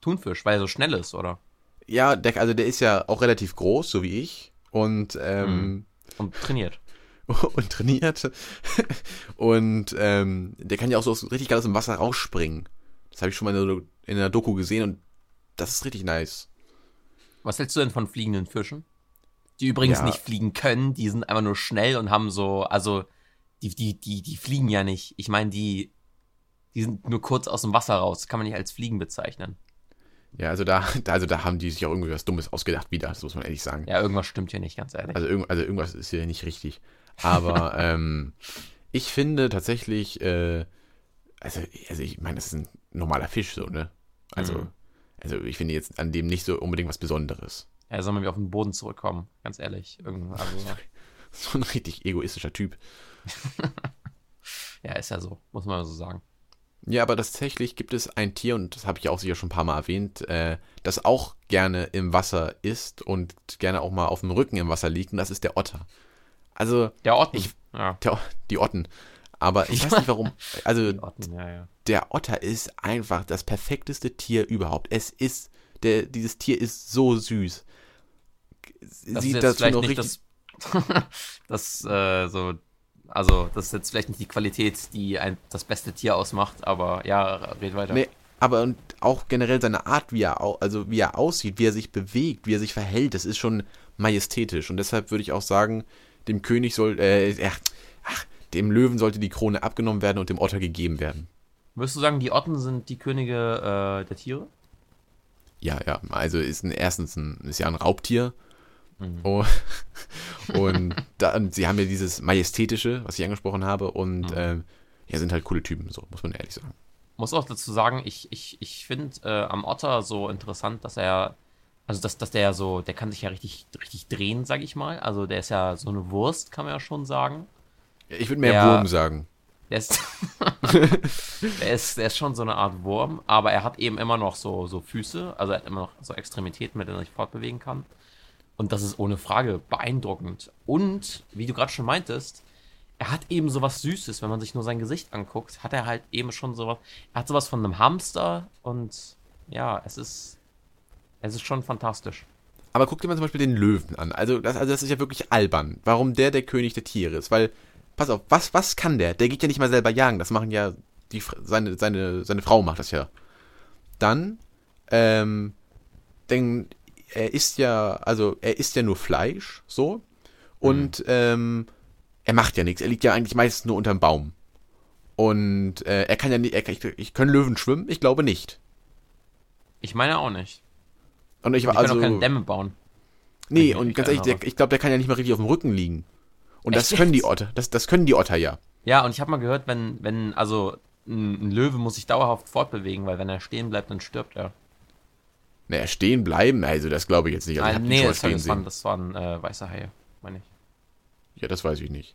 Thunfisch, weil er so schnell ist, oder? Ja, der, also der ist ja auch relativ groß, so wie ich. Und, ähm, hm. und trainiert. und trainiert. und ähm, der kann ja auch so richtig geil aus dem Wasser rausspringen. Das habe ich schon mal in der, in der Doku gesehen und das ist richtig nice. Was hältst du denn von fliegenden Fischen? Die übrigens ja. nicht fliegen können, die sind einfach nur schnell und haben so, also die, die, die, die fliegen ja nicht. Ich meine, die, die sind nur kurz aus dem Wasser raus. Das kann man nicht als Fliegen bezeichnen. Ja, also da, also da haben die sich auch irgendwie was Dummes ausgedacht wieder, das muss man ehrlich sagen. Ja, irgendwas stimmt hier nicht, ganz ehrlich. Also, irg also irgendwas ist hier nicht richtig. Aber ähm, ich finde tatsächlich, äh, also, also ich meine, das ist ein normaler Fisch so, ne? Also, mhm. also ich finde jetzt an dem nicht so unbedingt was Besonderes. Ja, soll man wieder auf den Boden zurückkommen, ganz ehrlich. Also, so ein richtig egoistischer Typ. ja, ist ja so, muss man so sagen. Ja, aber tatsächlich gibt es ein Tier, und das habe ich auch sicher schon ein paar Mal erwähnt, äh, das auch gerne im Wasser ist und gerne auch mal auf dem Rücken im Wasser liegt, und das ist der Otter. Also. Der Otten. Ich, ja. der, die Otten. Aber ich weiß nicht warum. Also, Otten, ja, ja. der Otter ist einfach das perfekteste Tier überhaupt. Es ist, der, dieses Tier ist so süß. Das Sieht dazu noch richtig. Das, das äh, so also, das ist jetzt vielleicht nicht die Qualität, die ein, das beste Tier ausmacht, aber ja, red weiter. Nee, aber und auch generell seine Art, wie er, also wie er aussieht, wie er sich bewegt, wie er sich verhält, das ist schon majestätisch. Und deshalb würde ich auch sagen, dem König soll, äh, ach, dem Löwen sollte die Krone abgenommen werden und dem Otter gegeben werden. Würdest du sagen, die Otten sind die Könige äh, der Tiere? Ja, ja. Also ist ein, erstens ein, ist ja ein Raubtier Mhm. Oh, und dann, sie haben ja dieses Majestätische, was ich angesprochen habe, und mhm. äh, ja, sind halt coole Typen, so muss man ehrlich sagen. Muss auch dazu sagen, ich, ich, ich finde äh, am Otter so interessant, dass er, also dass, dass der ja so, der kann sich ja richtig, richtig drehen, sag ich mal. Also der ist ja so eine Wurst, kann man ja schon sagen. Ich würde mehr der, Wurm sagen. Der ist, der, ist, der ist schon so eine Art Wurm, aber er hat eben immer noch so, so Füße, also er hat immer noch so Extremitäten, mit denen er sich fortbewegen kann. Und das ist ohne Frage beeindruckend. Und, wie du gerade schon meintest, er hat eben sowas Süßes, wenn man sich nur sein Gesicht anguckt, hat er halt eben schon sowas. Er hat sowas von einem Hamster und ja, es ist. Es ist schon fantastisch. Aber guck dir mal zum Beispiel den Löwen an. Also das, also das ist ja wirklich albern. Warum der der König der Tiere ist. Weil, pass auf, was, was kann der? Der geht ja nicht mal selber jagen. Das machen ja die, seine, seine, seine Frau macht das ja. Dann, ähm, denn er isst ja, also er isst ja nur Fleisch, so. Und mhm. ähm, er macht ja nichts. Er liegt ja eigentlich meistens nur unterm Baum. Und äh, er kann ja nicht, er, ich, ich können Löwen schwimmen? Ich glaube nicht. Ich meine auch nicht. Und ich war also. auch keine Dämme bauen. nee, und ganz ehrlich, der, ich glaube, der kann ja nicht mal richtig auf dem Rücken liegen. Und das Echt können die? Otter. Das, das können die Otter ja. Ja, und ich habe mal gehört, wenn, wenn, also ein, ein Löwe muss sich dauerhaft fortbewegen, weil wenn er stehen bleibt, dann stirbt er. Naja, stehen bleiben, also das glaube ich jetzt nicht. Also ich Nein, nee, das, stehen das, waren, das waren äh, weiße Haie, meine ich. Ja, das weiß ich nicht.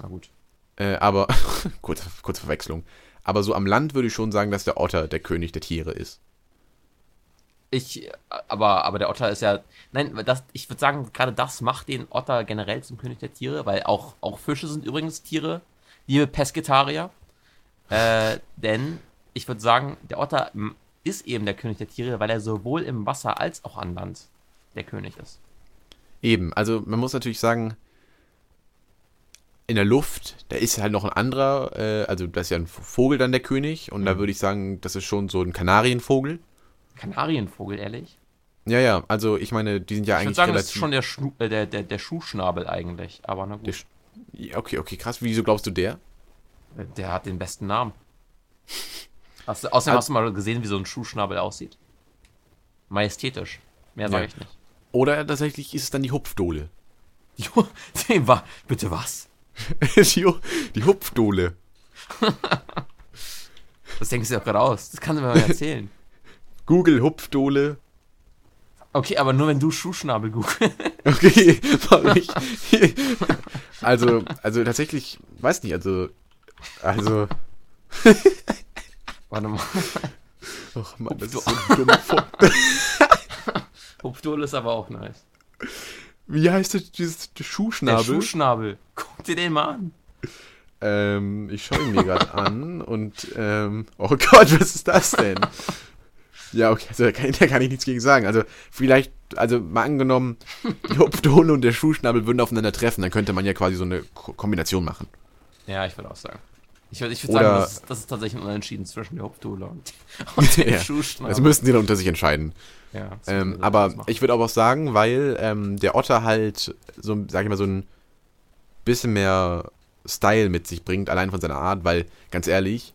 Na gut. Äh, aber, kurze, kurze Verwechslung. Aber so am Land würde ich schon sagen, dass der Otter der König der Tiere ist. Ich, aber, aber der Otter ist ja, nein, das, ich würde sagen, gerade das macht den Otter generell zum König der Tiere, weil auch, auch Fische sind übrigens Tiere, liebe Pesketarier. Äh, denn ich würde sagen, der Otter ist eben der König der Tiere, weil er sowohl im Wasser als auch an Land der König ist. Eben, also man muss natürlich sagen, in der Luft, da ist halt noch ein anderer, äh, also da ist ja ein Vogel dann der König und Mhm. da würde ich sagen, das ist schon so ein Kanarienvogel. Kanarienvogel, ehrlich? Ja, ja, also ich meine, die sind ja Ich würde eigentlich sagen, das ist schon der, Schnu äh, der, der, der Schuhschnabel eigentlich, aber na gut. Okay, okay, krass. Wieso glaubst du der? Der hat den besten Namen. Hast du, außerdem Also- hast du mal gesehen, wie so ein Schuhschnabel aussieht? Majestätisch. Mehr sage Ja. ich nicht. Oder tatsächlich ist es dann die Hupfdohle. Jo, dem war. Bitte was? die, die Hupfdohle. Das denkst du ja gerade aus. Das kannst du mir mal erzählen. Google Hupfdohle. Okay, aber nur wenn du Schuhschnabel googelst. Okay, mach ich. Also, also tatsächlich, weiß nicht, also, also, Warte mal. ach Mann, das ist so Fu- Hupfdohle ist aber auch nice. Wie heißt das, dieses Der Schuhschnabel? Schuhschnabel. Guck dir den mal an. ähm, ich schaue ihn mir gerade an und, ähm, oh Gott, was ist das denn? Ja, okay, also da kann, da kann ich nichts gegen sagen. Also, vielleicht, also mal angenommen, die Hupfdohle und der Schuhschnabel würden aufeinander treffen, dann könnte man ja quasi so eine Ko Kombination machen. Ja, ich würde auch sagen. Ich würde ich würd Oder- sagen, das, ist- das ist tatsächlich ein Unentschieden zwischen der Hupfdohle und, und dem Ja, Schuhschnabel. Das müssten sie dann unter sich entscheiden. ja, Ähm, aber ich würde auch sagen, weil ähm, der Otter halt so, sag ich mal, so ein bisschen mehr Style mit sich bringt, allein von seiner Art, weil, ganz ehrlich,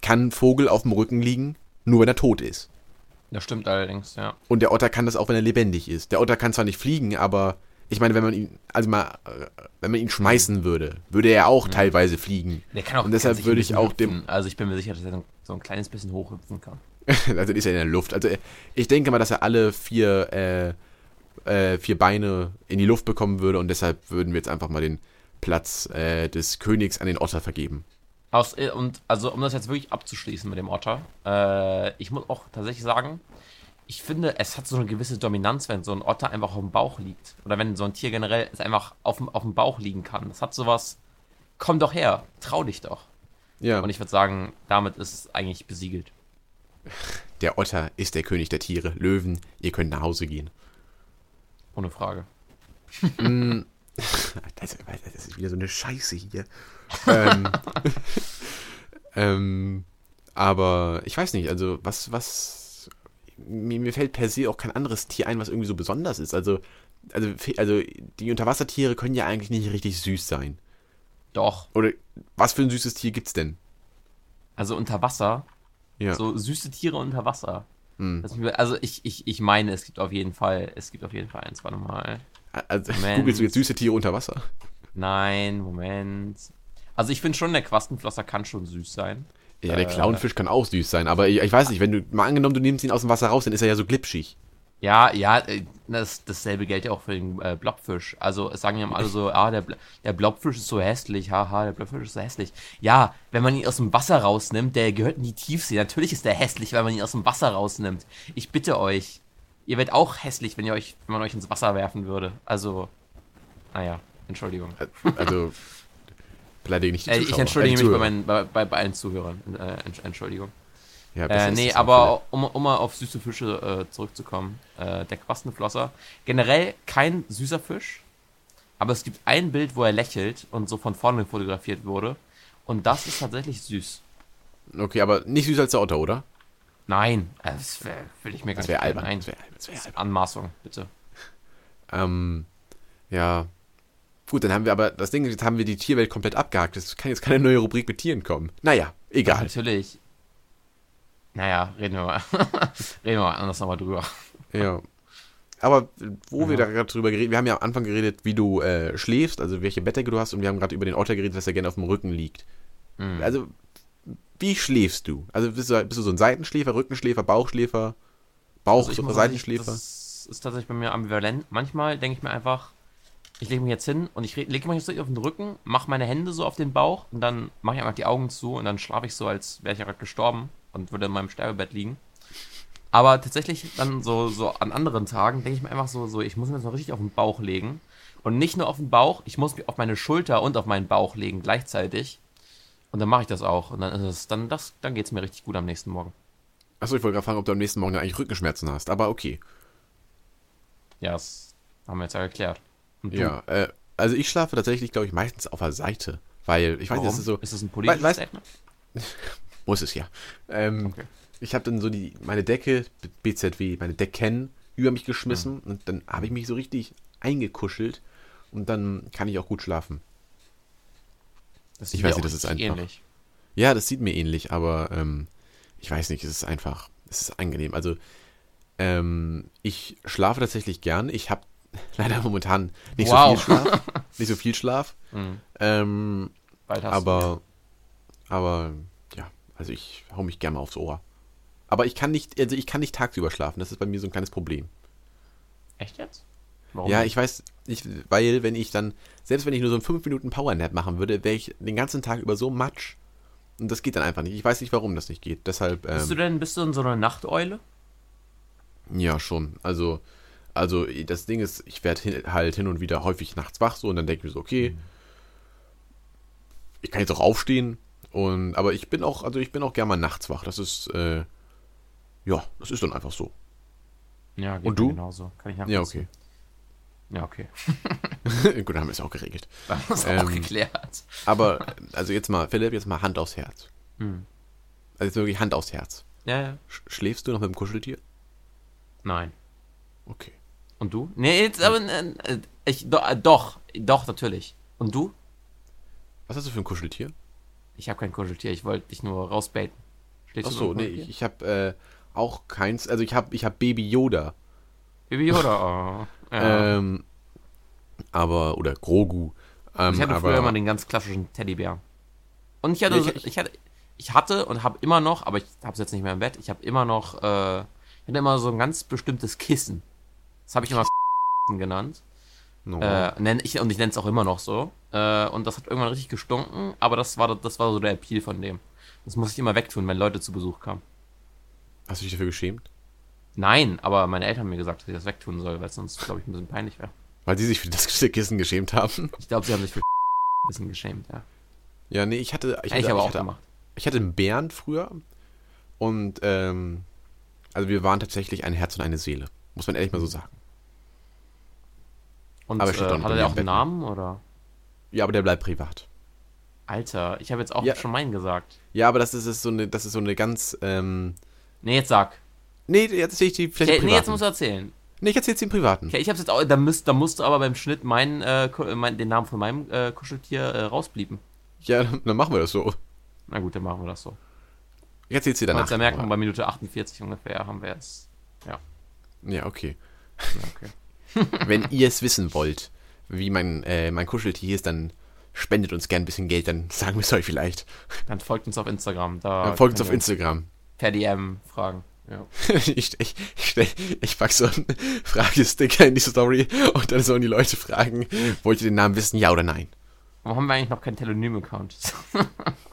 kann ein Vogel auf dem Rücken liegen, nur wenn er tot ist. Das stimmt allerdings, ja. Und der Otter kann das auch, wenn er lebendig ist. Der Otter kann zwar nicht fliegen, aber ich meine, wenn man ihn, also mal, wenn man ihn schmeißen würde, würde er auch teilweise fliegen. Der kann auch Und deshalb würde ich auch dem-. Also ich bin mir sicher, dass er so ein kleines bisschen hochhüpfen kann. also ist er in der Luft. Also ich denke mal, dass er alle vier, äh, äh, vier Beine in die Luft bekommen würde und deshalb würden wir jetzt einfach mal den Platz äh, des Königs an den Otter vergeben. Aus, äh, und also um das jetzt wirklich abzuschließen mit dem Otter, äh, ich muss auch tatsächlich sagen, ich finde, es hat so eine gewisse Dominanz, wenn so ein Otter einfach auf dem Bauch liegt. Oder wenn so ein Tier generell es einfach auf dem, auf dem Bauch liegen kann. Das hat sowas, komm doch her, trau dich doch. Ja, Und ich würde sagen, damit ist es eigentlich besiegelt. der Otter ist der König der Tiere. Löwen, ihr könnt nach Hause gehen. Ohne Frage. Mm, das, das ist wieder so eine Scheiße hier. ähm, ähm, aber ich weiß nicht, also was, was, mir, mir fällt per se auch kein anderes Tier ein, was irgendwie so besonders ist. Also, also, also die Unterwassertiere können ja eigentlich nicht richtig süß sein. Doch. Oder was für ein süßes Tier gibt's denn? Also unter Wasser, Ja. so süße Tiere unter Wasser. Hm. Also ich, ich, ich meine, es gibt auf jeden Fall, es gibt auf jeden Fall eins, warte mal. Also, Moment. googelst du jetzt süße Tiere unter Wasser? Nein, Moment. Also ich finde schon, der Quastenflosser kann schon süß sein. Ja, der Äh. Clownfisch kann auch süß sein, aber ich, ich weiß nicht, wenn du mal angenommen, du nimmst ihn aus dem Wasser raus, dann ist er ja so glitschig. Ja, ja, äh, das, dasselbe gilt ja auch für den äh, Blobfisch. Also es sagen ja immer alle so, ah, der, der Blobfisch ist so hässlich, haha, der Blobfisch ist so hässlich. Ja, wenn man ihn aus dem Wasser rausnimmt, der gehört in die Tiefsee. Natürlich ist der hässlich, wenn man ihn aus dem Wasser rausnimmt. Ich bitte euch, ihr werdet auch hässlich, wenn ihr euch, wenn man euch ins Wasser werfen würde. Also, naja, Entschuldigung. Also, beleidige nicht die Äh, Zuschauer. ich entschuldige äh, mich bei, meinen, bei, bei, bei allen Zuhörern. Äh, Entsch- Entschuldigung. Ja, Äh, nee, aber um, um mal auf süße Fische äh, zurückzukommen. Äh, der Quastenflosser. Generell kein süßer Fisch. Aber es gibt ein Bild, wo er lächelt und so von vorne fotografiert wurde. Und das ist tatsächlich süß. Okay, aber nicht süßer als der Otter, oder? Nein, äh, das wär, will ich mir gar Das wäre nicht albern. Nein, Das wäre albern. Das wär albern. Anmaßung, bitte. Ähm, ja. Gut, dann haben wir aber, das Ding, ist, jetzt haben wir die Tierwelt komplett abgehakt. Es kann jetzt keine neue Rubrik mit Tieren kommen. Naja, egal. Natürlich. Naja, reden wir mal. reden wir mal anders nochmal drüber. Ja. Aber wo wir Ja. da gerade drüber geredet, wir haben ja am Anfang geredet, wie du äh, schläfst, also welche Bettdecke du hast, und wir haben gerade über den Otter geredet, dass er gerne auf dem Rücken liegt. Mhm. Also, wie schläfst du? Also bist du, bist du so ein Seitenschläfer, Rückenschläfer, Bauchschläfer, Bauch, Also sagen, Seitenschläfer? Das ist tatsächlich bei mir ambivalent. Manchmal denke ich mir einfach, ich lege mich jetzt hin und ich lege mich jetzt so auf den Rücken, mache meine Hände so auf den Bauch und dann mache ich einfach die Augen zu und dann schlafe ich so, als wäre ich gerade gestorben und würde in meinem Sterbebett liegen. Aber tatsächlich dann so, so an anderen Tagen denke ich mir einfach so, so, ich muss mir jetzt mal richtig auf den Bauch legen. Und nicht nur auf den Bauch, ich muss mich auf meine Schulter und auf meinen Bauch legen gleichzeitig. Und dann mache ich das auch. Und dann ist es, dann, das, dann geht es mir richtig gut am nächsten Morgen. Achso, ich wollte gerade fragen, ob du am nächsten Morgen eigentlich Rückenschmerzen hast, aber okay. Ja, das haben wir jetzt ja geklärt. Ja, äh, also ich schlafe tatsächlich, glaube ich, meistens auf der Seite, weil ich weiß, Warum? das ist so, ist das ein politisches Weiß- Statement? muss es ja. Ähm, Okay. Ich habe dann so die meine Decke BZW, meine Decken über mich geschmissen Mhm. und dann habe ich mich so richtig eingekuschelt und dann kann ich auch gut schlafen. Das Ich weiß nicht, das ist einfach- ähnlich. Ja, das sieht mir ähnlich, aber ähm, ich weiß nicht, es ist einfach, es ist angenehm. Also ähm, ich schlafe tatsächlich gern. Ich habe leider momentan nicht Wow. so viel Schlaf, nicht so viel Schlaf. Mhm. Ähm, Bald hast du aber, aber ja, also ich hau mich gerne mal aufs Ohr. Aber ich kann nicht, also ich kann nicht tagsüber schlafen. Das ist bei mir so ein kleines Problem. Echt jetzt? Warum? Ja, ich weiß, ich, weil wenn ich dann, selbst wenn ich nur so einen 5 Minuten Powernap machen würde, wäre ich den ganzen Tag über so matsch. Und das geht dann einfach nicht. Ich weiß nicht, warum das nicht geht. Deshalb, Bist du ähm, denn, bist du in so einer Nachteule? ja, schon. Also, also das Ding ist, ich werde hin, halt hin und wieder häufig nachts wach so und dann denke ich mir so, okay, ich kann jetzt auch aufstehen. Und, aber ich bin auch, also ich bin auch gerne mal nachts wach. Das ist, äh, ja, das ist dann einfach so. Ja, geht Und du? genauso. Kann ich Ja, okay. Ja, okay. Gut, dann haben wir es auch geregelt. Das ist Ähm, auch geklärt. Aber, also jetzt mal, Philipp, jetzt mal Hand aufs Herz. Hm. Also jetzt wirklich Hand aufs Herz. Ja, ja. Sch schläfst du noch mit dem Kuscheltier? Nein. Okay. Und du? Nee, jetzt aber, äh, äh, ich, do, äh, doch, doch, natürlich. Und du? Was hast du für ein Kuscheltier? Ich habe kein Kuscheltier, ich wollte dich nur rausbaiten. Stehst du Achso, so nee, ich, ich habe äh, auch keins. Also ich habe ich hab Baby Yoda. Baby Yoda, oh. Ja. Ähm, aber, oder Grogu. Ähm, ich hatte aber, früher immer den ganz klassischen Teddybär. Und ich hatte, so, ich- ich hatte, ich hatte und habe immer noch, aber ich habe es jetzt nicht mehr im Bett, ich habe immer noch, äh, ich hatte immer so ein ganz bestimmtes Kissen. Das habe ich immer genannt. no. Äh, nenn ich, und ich nenne es auch immer noch so. Äh, und das hat irgendwann richtig gestunken, aber das war, das war so der Appeal von dem. Das muss ich immer wegtun, wenn Leute zu Besuch kamen. Hast du dich dafür geschämt? Nein, aber meine Eltern haben mir gesagt, dass ich das wegtun soll, weil es sonst, glaube ich, ein bisschen peinlich wäre. Weil sie sich für das Kissen geschämt haben? Ich glaube, sie haben sich für ein bisschen geschämt, ja. Ja, nee, ich hatte. Ich Hätte ich hatte, aber ich auch hatte, gemacht. ich hatte einen Bären früher. Und, ähm, also wir waren tatsächlich ein Herz und eine Seele. Muss man ehrlich mal so sagen. Und Aber äh, hat er auch einen. Namen, oder? Ja, aber der bleibt privat. Alter, ich habe jetzt auch Ja. schon meinen gesagt. Ja, aber das ist, ist so eine, das ist so eine ganz, ähm, Nee, jetzt sag. nee, jetzt erzähl ich die vielleicht Okay, nee, jetzt musst du erzählen. nee, ich erzähl's im privaten. Okay, ich hab's jetzt auch, da, müsst, da musst du aber beim Schnitt meinen, äh, Ku- mein, den Namen von meinem äh, Kuscheltier äh, rausblieben. Ja, dann, dann machen wir das so. Na gut, dann machen wir das so. Ich erzähl's dir Dann danach. Kannst ja merken, bei Minute 48 ungefähr haben wir jetzt. Ja, okay. Ja, okay. Wenn ihr es wissen wollt, wie mein, äh, mein Kuscheltier ist, dann spendet uns gern ein bisschen Geld, dann sagen wir es euch vielleicht. Dann folgt uns auf Instagram. Da Dann folgt uns auf Instagram. Per DM fragen. Ja. ich ich, ich, ich pack so einen Fragesticker in die Story und dann sollen die Leute fragen, wollt ihr den Namen wissen, ja oder nein? Warum haben wir eigentlich noch keinen Telonym-Account?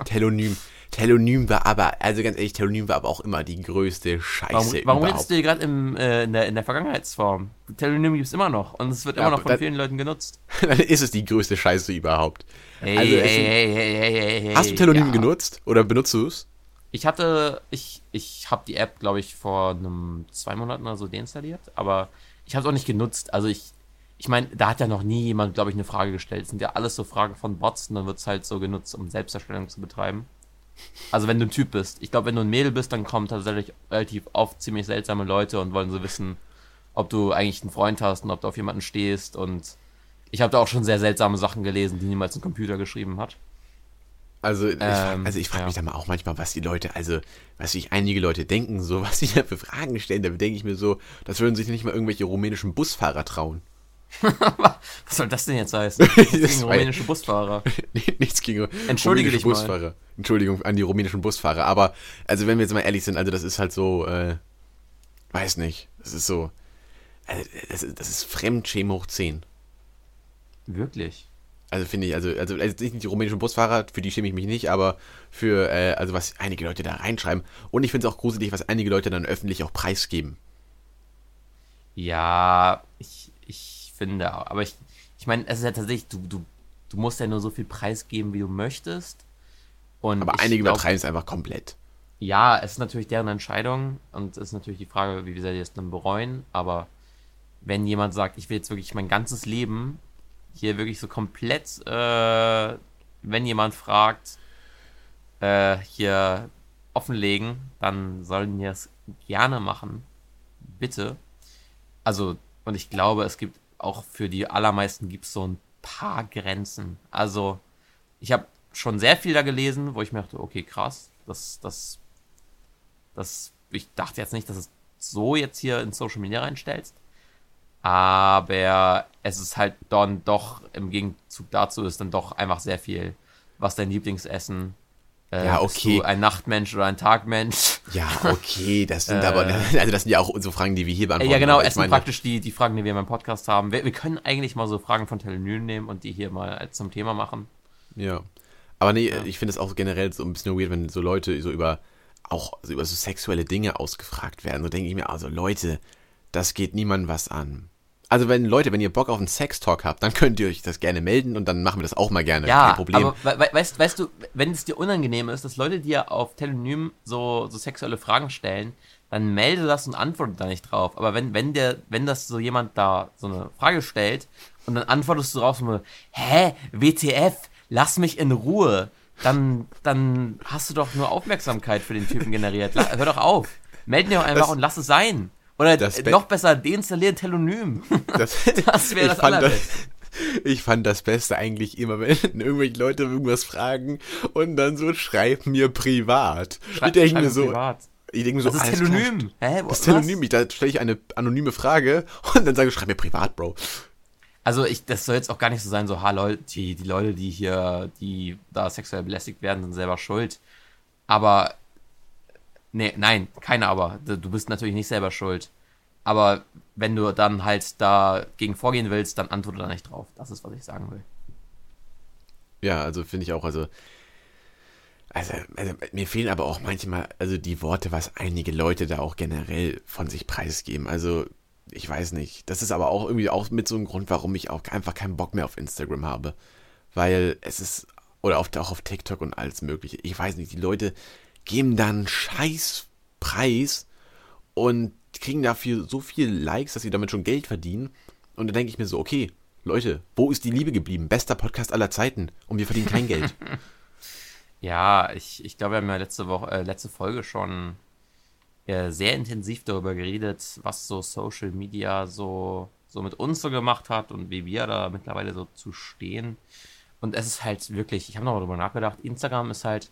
Telonym. Telonym war aber, also ganz ehrlich, Telonym war aber auch immer die größte Scheiße Warum, warum überhaupt. redest du hier gerade äh, in, der, in der Vergangenheitsform? Telonym gibt's immer noch und es wird Ja, immer noch von das- vielen Leuten genutzt. Dann ist es die größte Scheiße überhaupt. Hey, Also, es hey, hey, hey, hey, hey. Hast du Telonym ja. genutzt? Oder benutzt du es? Ich hatte, ich, ich habe die App, glaube ich, vor einem zwei Monaten oder so deinstalliert, aber ich habe es auch nicht genutzt. Also ich, ich meine, da hat ja noch nie jemand, glaube ich, eine Frage gestellt. Das sind ja alles so Fragen von Bots und dann wird es halt so genutzt, um Selbstdarstellung zu betreiben. Also wenn du ein Typ bist. Ich glaube, wenn du ein Mädel bist, dann kommen tatsächlich relativ oft ziemlich seltsame Leute und wollen so wissen, ob du eigentlich einen Freund hast und ob du auf jemanden stehst und Ich habe da auch schon sehr seltsame Sachen gelesen, die niemals ein Computer geschrieben hat. Also, ich, Ähm, also ich frage ja. mich da mal auch manchmal, was die Leute, also was sich einige Leute denken, so was sie da für Fragen stellen, da denke ich mir so, das würden sich nicht mal irgendwelche rumänischen Busfahrer trauen. Was soll das denn jetzt heißen? Das gegen rumänische Busfahrer. Nichts gegen Entschuldige rumänische dich mal. Busfahrer. Entschuldigung an die rumänischen Busfahrer. Aber, also wenn wir jetzt mal ehrlich sind, also das ist halt so, äh, weiß nicht, das ist so, also das ist, das ist Fremdschämen hoch 10. Wirklich? Also finde ich, also, also, also nicht die rumänischen Busfahrer, für die schäme ich mich nicht, aber für, äh, also was einige Leute da reinschreiben. Und ich finde es auch gruselig, was einige Leute dann öffentlich auch preisgeben. Ja, ich finde, aber ich, ich meine, es ist ja tatsächlich, du, du, du musst ja nur so viel preisgeben, wie du möchtest. Und Aber einige glaub, übertreiben es einfach komplett. Ja, es ist natürlich deren Entscheidung und es ist natürlich die Frage, wie sehr die es dann bereuen. Aber wenn jemand sagt, ich will jetzt wirklich mein ganzes Leben hier wirklich so komplett, äh, wenn jemand fragt, äh, hier offenlegen, dann sollen die das gerne machen. Bitte. Also, und ich glaube, es gibt auch für die allermeisten gibt es so ein paar Grenzen. Also, ich habe schon sehr viel da gelesen, wo ich mir dachte, okay, krass, das, das, das, ich dachte jetzt nicht, dass es so jetzt hier in Social Media reinstellst. Aber es ist halt dann doch, im Gegenzug dazu ist dann doch einfach sehr viel, was dein Lieblingsessen. Äh, Ja, okay. Ein Nachtmensch oder ein Tagmensch? Ja, okay, das sind Äh. aber, also das sind ja auch so Fragen, die wir hier beantworten. ja, genau, es sind praktisch die, die Fragen, die wir in meinem Podcast haben. Wir, wir können eigentlich mal so Fragen von Telenym nehmen und die hier mal zum Thema machen. Ja. Aber nee, ich finde es auch generell so ein bisschen weird, wenn so Leute so über auch so über so sexuelle Dinge ausgefragt werden. So denke ich mir, also Leute, das geht niemandem was an. Also wenn Leute, wenn ihr Bock auf einen Sextalk habt, dann könnt ihr euch das gerne melden und dann machen wir das auch mal gerne. Ja, Kein Problem. aber we we weißt, weißt du, wenn es dir unangenehm ist, dass Leute dir auf Telonym so, so sexuelle Fragen stellen, dann melde das und antworte da nicht drauf. Aber wenn, wenn der, wenn das so jemand da so eine Frage stellt und dann antwortest du drauf so, hä, WTF, lass mich in Ruhe, dann, dann hast du doch nur Aufmerksamkeit für den Typen generiert. Hör doch auf. Meld dir doch einfach Das- und lass es sein. Oder noch besser, deinstallieren Telonym. das, Das wäre ich das fand Allerbeste. Ich fand das Beste eigentlich immer, wenn irgendwelche Leute irgendwas fragen und dann so schreib mir privat. Schrei- ich denke mir so, privat. ich denke so, Das ist alles klar, Telonym. Hä, Das ist? Telonym. Ich, da stelle ich eine anonyme Frage und dann sage ich, schreib mir privat, Bro. Also ich, das soll jetzt auch gar nicht so sein, so, ha, Leute, die, die Leute, die hier, die da sexuell belästigt werden, sind selber schuld. Aber, nee, nein, keine aber. Du bist natürlich nicht selber schuld. Aber wenn du dann halt dagegen vorgehen willst, dann antworte da nicht drauf. Das ist, was ich sagen will. Ja, also finde ich auch, also, also, also, mir fehlen aber auch manchmal, also die Worte, was einige Leute da auch generell von sich preisgeben. Also, ich weiß nicht. Das ist aber auch irgendwie auch mit so einem Grund, warum ich auch einfach keinen Bock mehr auf Instagram habe. Weil es ist, oder auch auf TikTok und alles mögliche. Ich weiß nicht, die Leute geben da einen scheiß Preis und kriegen dafür so viel Likes, dass sie damit schon Geld verdienen. Und da denke ich mir so, okay, Leute, wo ist die Liebe geblieben? Bester Podcast aller Zeiten. Und wir verdienen kein Geld. Ja, ich, ich glaube, wir haben ja letzte Woche, äh, letzte Folge schon äh, sehr intensiv darüber geredet, was so Social Media so, so mit uns so gemacht hat und wie wir da mittlerweile so zu stehen. Und es ist halt wirklich, ich habe noch mal darüber nachgedacht, Instagram ist halt,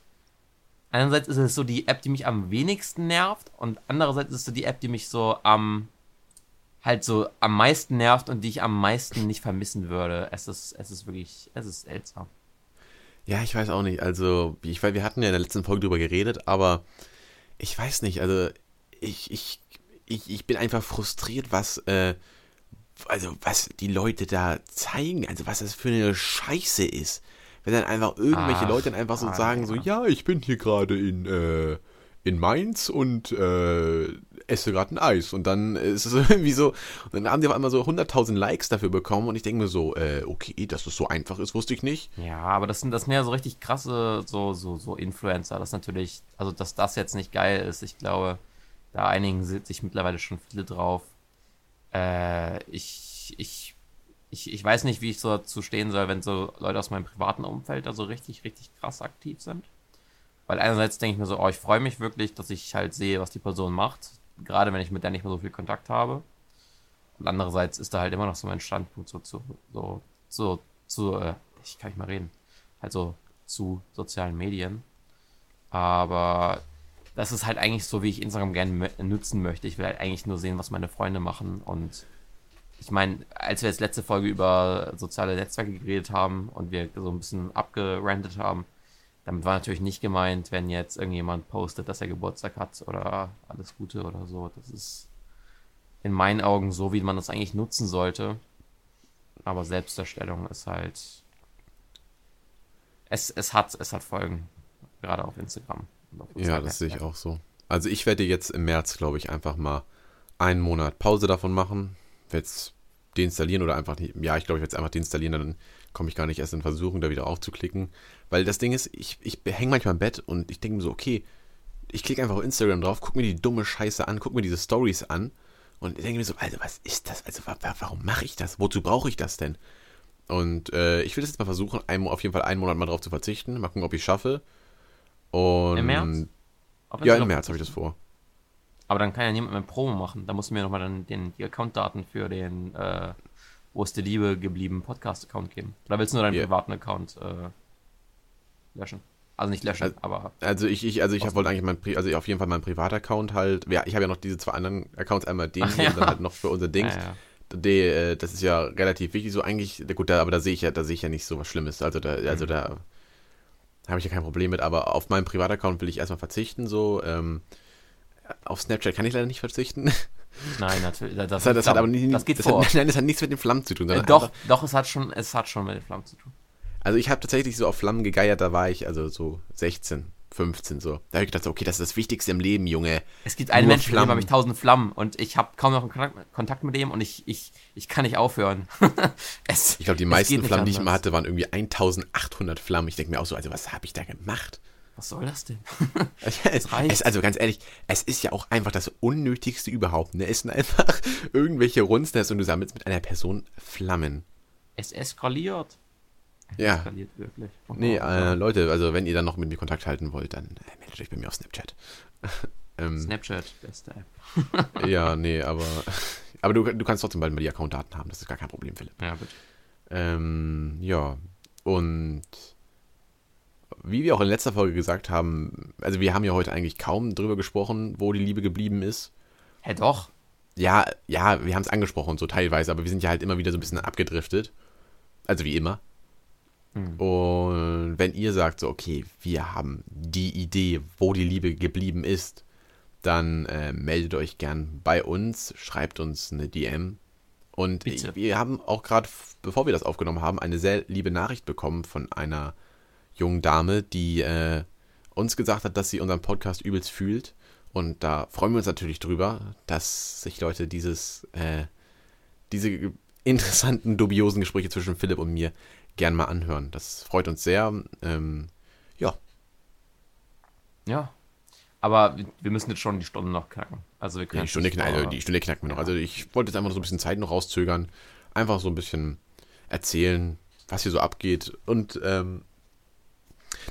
einerseits ist es so die App, die mich am wenigsten nervt und andererseits ist es so die App, die mich so am, halt so am meisten nervt und die ich am meisten nicht vermissen würde. Es ist, es ist wirklich, es ist seltsam. ja, ich weiß auch nicht. Also, ich, weil wir hatten ja in der letzten Folge drüber geredet, aber ich weiß nicht. Also, ich, ich, ich, ich bin einfach frustriert, was, äh, also, was die Leute da zeigen. Also, was das für eine Scheiße ist. Wenn dann einfach irgendwelche Ach, Leute dann einfach so ah, sagen, so, ja. ja, ich bin hier gerade in, äh, in Mainz und äh, esse gerade ein Eis. Und dann ist es irgendwie so, und dann haben die auf einmal so 100.000 Likes dafür bekommen und ich denke mir so, äh, okay, dass es so einfach ist, wusste ich nicht. Ja, aber das sind, das sind ja so richtig krasse, so, so, so Influencer. Das natürlich, also dass das jetzt nicht geil ist, ich glaube, da einigen si- sich mittlerweile schon viele drauf. Äh, ich, ich, ich, ich weiß nicht, wie ich so dazu stehen soll, wenn so Leute aus meinem privaten Umfeld da so richtig, richtig krass aktiv sind. Weil einerseits denke ich mir so, oh, ich freue mich wirklich, dass ich halt sehe, was die Person macht. Gerade wenn ich mit der nicht mehr so viel Kontakt habe. Und andererseits ist da halt immer noch so mein Standpunkt so zu, so so zu, äh, ich kann nicht mal reden, also zu sozialen Medien. Aber das ist halt eigentlich so, wie ich Instagram gerne nutzen möchte. Ich will halt eigentlich nur sehen, was meine Freunde machen. Und ich meine, als wir jetzt letzte Folge über soziale Netzwerke geredet haben und wir so ein bisschen abgerantet haben, damit war natürlich nicht gemeint, wenn jetzt irgendjemand postet, dass er Geburtstag hat oder alles Gute oder so. Das ist in meinen Augen so, wie man das eigentlich nutzen sollte. Aber Selbstdarstellung ist halt. Es, es, hat, es hat Folgen. Gerade auf Instagram. Auf ja, das sehe ich auch so. Also ich werde jetzt im März, glaube ich, einfach mal einen Monat Pause davon machen. Werde es deinstallieren oder einfach nicht. Ja, ich glaube, ich werde es einfach deinstallieren, dann komme ich gar nicht erst in Versuchung, da wieder aufzuklicken. Weil das Ding ist, ich, ich hänge manchmal im Bett und ich denke mir so, okay, ich klicke einfach auf Instagram drauf, gucke mir die dumme Scheiße an, gucke mir diese Stories an und denke mir so, also was ist das? Also warum mache ich das? Wozu brauche ich das denn? Und äh, ich will das jetzt mal versuchen, ein, auf jeden Fall einen Monat mal drauf zu verzichten, mal gucken, ob ich es schaffe. Und Im März? Ja, im März habe ich das vor. Aber dann kann ja niemand mehr Promo machen. Da musst du mir nochmal dann den, die Accountdaten für den äh, Wo ist die Liebe geblieben Podcast-Account geben. Oder willst du nur deinen yeah. privaten Account äh, löschen? Also nicht löschen, also, aber. Also ich, ich, also ich wollte eigentlich mein, also auf jeden Fall meinen Privataccount halt. Ja, ich habe ja noch diese zwei anderen Accounts, einmal den Ach, ja. und dann halt noch für unser Dings. Ja, ja. Die, äh, das ist ja relativ wichtig, so eigentlich, gut, da, aber da sehe ich ja, da sehe ich ja nicht so was Schlimmes. Also da, also mhm. da habe ich ja kein Problem mit, aber auf meinen Privataccount will ich erstmal verzichten, so. Ähm, auf Snapchat kann ich leider nicht verzichten. Nein, natürlich. Das, das, hat, das hat, aber nicht, das geht das vor. Hat, nein, das hat nichts mit den Flammen zu tun. Äh, doch, doch, es hat schon, es hat schon mit den Flammen zu tun. Also ich habe tatsächlich so auf Flammen gegeiert, da war ich also so 16, 15 so. Da habe ich gedacht, okay, das ist das Wichtigste im Leben, Junge. Es gibt einen Menschen, dem habe ich tausend Flammen und ich habe kaum noch Kontakt mit dem und ich, ich, ich kann nicht aufhören. es, ich glaube, die meisten Flammen, die ich mal hatte, waren irgendwie 1800 Flammen. Ich denke mir auch so, also was habe ich da gemacht? Was soll das denn? es, es, also ganz ehrlich, es ist ja auch einfach das Unnötigste überhaupt. Ne? Es sind einfach irgendwelche Runsters und du sammelst mit einer Person Flammen. Es eskaliert. Ja. Eskaliert wirklich. Oh, nee, äh, Leute, also wenn ihr dann noch mit mir Kontakt halten wollt, dann äh, meldet euch bei mir auf Snapchat. ähm, Snapchat, beste App. ja, nee, aber, aber du, du kannst trotzdem bald mal die Accountdaten haben, das ist gar kein Problem, Philipp. Ja, bitte. Ähm, ja, und wie wir auch in letzter Folge gesagt haben, also wir haben ja heute eigentlich kaum drüber gesprochen, wo die Liebe geblieben ist. Hä, doch? Ja, ja, wir haben es angesprochen, so teilweise, aber wir sind ja halt immer wieder so ein bisschen abgedriftet. Also wie immer. Mhm. Und wenn ihr sagt, so, okay, wir haben die Idee, wo die Liebe geblieben ist, dann äh, meldet euch gern bei uns, schreibt uns eine DM. Und Bitte. wir haben auch gerade, bevor wir das aufgenommen haben, eine sehr liebe Nachricht bekommen von einer jungen Dame, die äh, uns gesagt hat, dass sie unseren Podcast übelst fühlt. Und da freuen wir uns natürlich drüber, dass sich Leute dieses, äh, diese interessanten, dubiosen Gespräche zwischen Philipp und mir gern mal anhören. Das freut uns sehr. Ähm, ja. Ja. Aber wir müssen jetzt schon die Stunde noch knacken. Also wir können ja, die, Stunde knacken, also die Stunde knacken wir noch. Also ich wollte jetzt einfach so ein bisschen Zeit noch rauszögern. Einfach so ein bisschen erzählen, was hier so abgeht. Und ähm,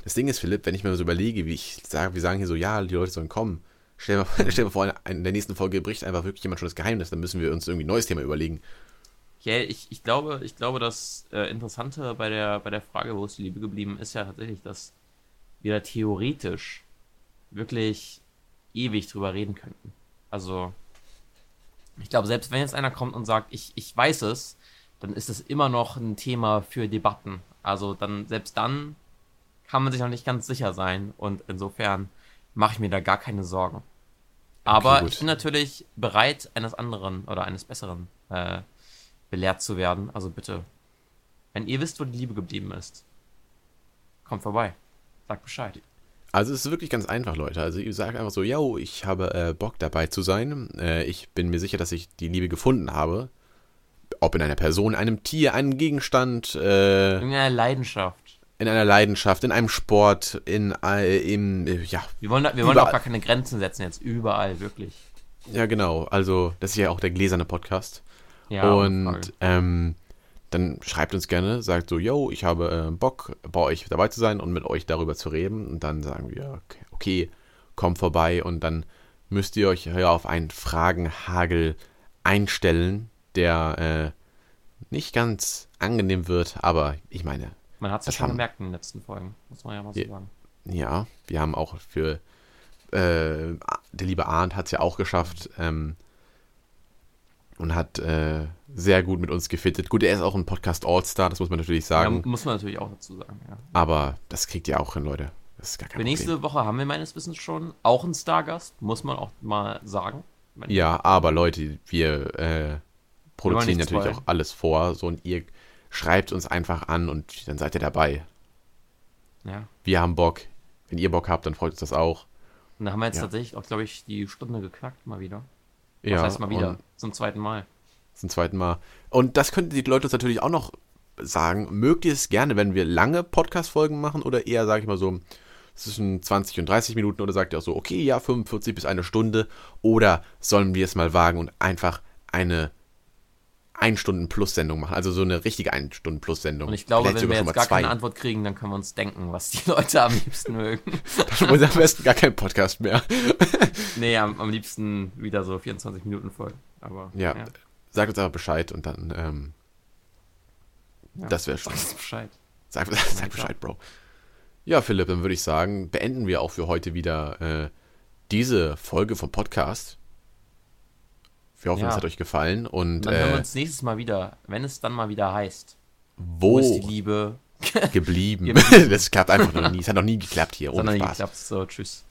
das Ding ist, Philipp, wenn ich mir so überlege, wie ich sage, wir sagen hier so, ja, die Leute sollen kommen. Stell dir, mal, stell dir vor, in der nächsten Folge bricht einfach wirklich jemand schon das Geheimnis. Dann müssen wir uns irgendwie ein neues Thema überlegen. Ja, ich, ich glaube, ich glaube, das äh, Interessante bei der, bei der Frage, wo ist die Liebe geblieben, ist ja tatsächlich, dass wir da theoretisch wirklich ewig drüber reden könnten. Also, ich glaube, selbst wenn jetzt einer kommt und sagt, ich, ich weiß es, dann ist es immer noch ein Thema für Debatten. Also dann, selbst dann kann man sich noch nicht ganz sicher sein und insofern mache ich mir da gar keine Sorgen. Aber okay, ich bin natürlich bereit, eines anderen oder eines Besseren äh, belehrt zu werden. Also bitte, wenn ihr wisst, wo die Liebe geblieben ist, kommt vorbei. Sagt Bescheid. Also es ist wirklich ganz einfach, Leute. Also ihr sagt einfach so, yo, ich habe äh, Bock dabei zu sein. Äh, ich bin mir sicher, dass ich die Liebe gefunden habe. Ob in einer Person, einem Tier, einem Gegenstand. Äh, in einer Leidenschaft. In einer Leidenschaft, in einem Sport, in, äh, im, ja. Wir wollen, wir wollen auch gar keine Grenzen setzen jetzt. Überall, wirklich. Ja, genau. Also das ist ja auch der gläserne Podcast. Ja, und ähm, dann schreibt uns gerne, sagt so, yo, ich habe äh, Bock, bei euch dabei zu sein und mit euch darüber zu reden. Und dann sagen wir, okay, okay kommt vorbei und dann müsst ihr euch ja auf einen Fragenhagel einstellen, der äh, nicht ganz angenehm wird, aber ich meine, Man hat es ja schon gemerkt in den letzten Folgen, muss man ja mal so Ja. sagen. ja, wir haben auch für, äh, der liebe Arndt hat es ja auch geschafft ähm, und hat äh, sehr gut mit uns gefittet. Gut, er ist auch ein Podcast All-Star, das muss man natürlich Ja, sagen, muss man natürlich auch dazu sagen, ja. aber das kriegt ihr auch hin, Leute. Das ist gar kein Für nächste Problem. Woche haben wir meines Wissens schon auch einen Stargast, muss man auch mal sagen. Ja, aber Leute, wir äh, produzieren natürlich spoilern. auch alles vor, so und ihr schreibt uns einfach an und dann seid ihr dabei. ja. Wir haben Bock. Wenn ihr Bock habt, dann freut uns das auch. Und da haben wir jetzt Ja. tatsächlich auch, glaube ich, die Stunde geknackt, mal wieder. Ja, Das heißt mal wieder, zum zweiten Mal. Zum zweiten Mal. Und das könnten die Leute uns natürlich auch noch sagen. Mögt ihr es gerne, wenn wir lange Podcast-Folgen machen oder eher, sage ich mal so, zwischen 20 und 30 Minuten oder sagt ihr auch so, okay, ja, 45 bis eine Stunde oder sollen wir es mal wagen und einfach eine ein Stunden plus Sendung machen, also so eine richtige ein Stunden plus Sendung. Und ich glaube, Vielleicht wenn wir jetzt gar keine Antwort kriegen, dann können wir uns denken, was die Leute am liebsten mögen. Dann wollen wir am besten gar keinen Podcast mehr. nee, am, am liebsten wieder so 24 Minuten voll. Aber Ja, ja, sagt uns aber Bescheid und dann, ähm, ja. das wäre schon. Sag uns Bescheid. Sag, sag Bescheid, Bro. Ja, Philipp, dann würde ich sagen, beenden wir auch für heute wieder äh, diese Folge vom Podcast. Wir hoffen, Ja. es hat euch gefallen und Dann hören wir äh, uns nächstes Mal wieder, wenn es dann mal wieder heißt. wo Wo ist die Liebe? geblieben? Das klappt einfach noch nie. Es hat noch nie geklappt hier, ohne Spaß. geklappt. So, tschüss.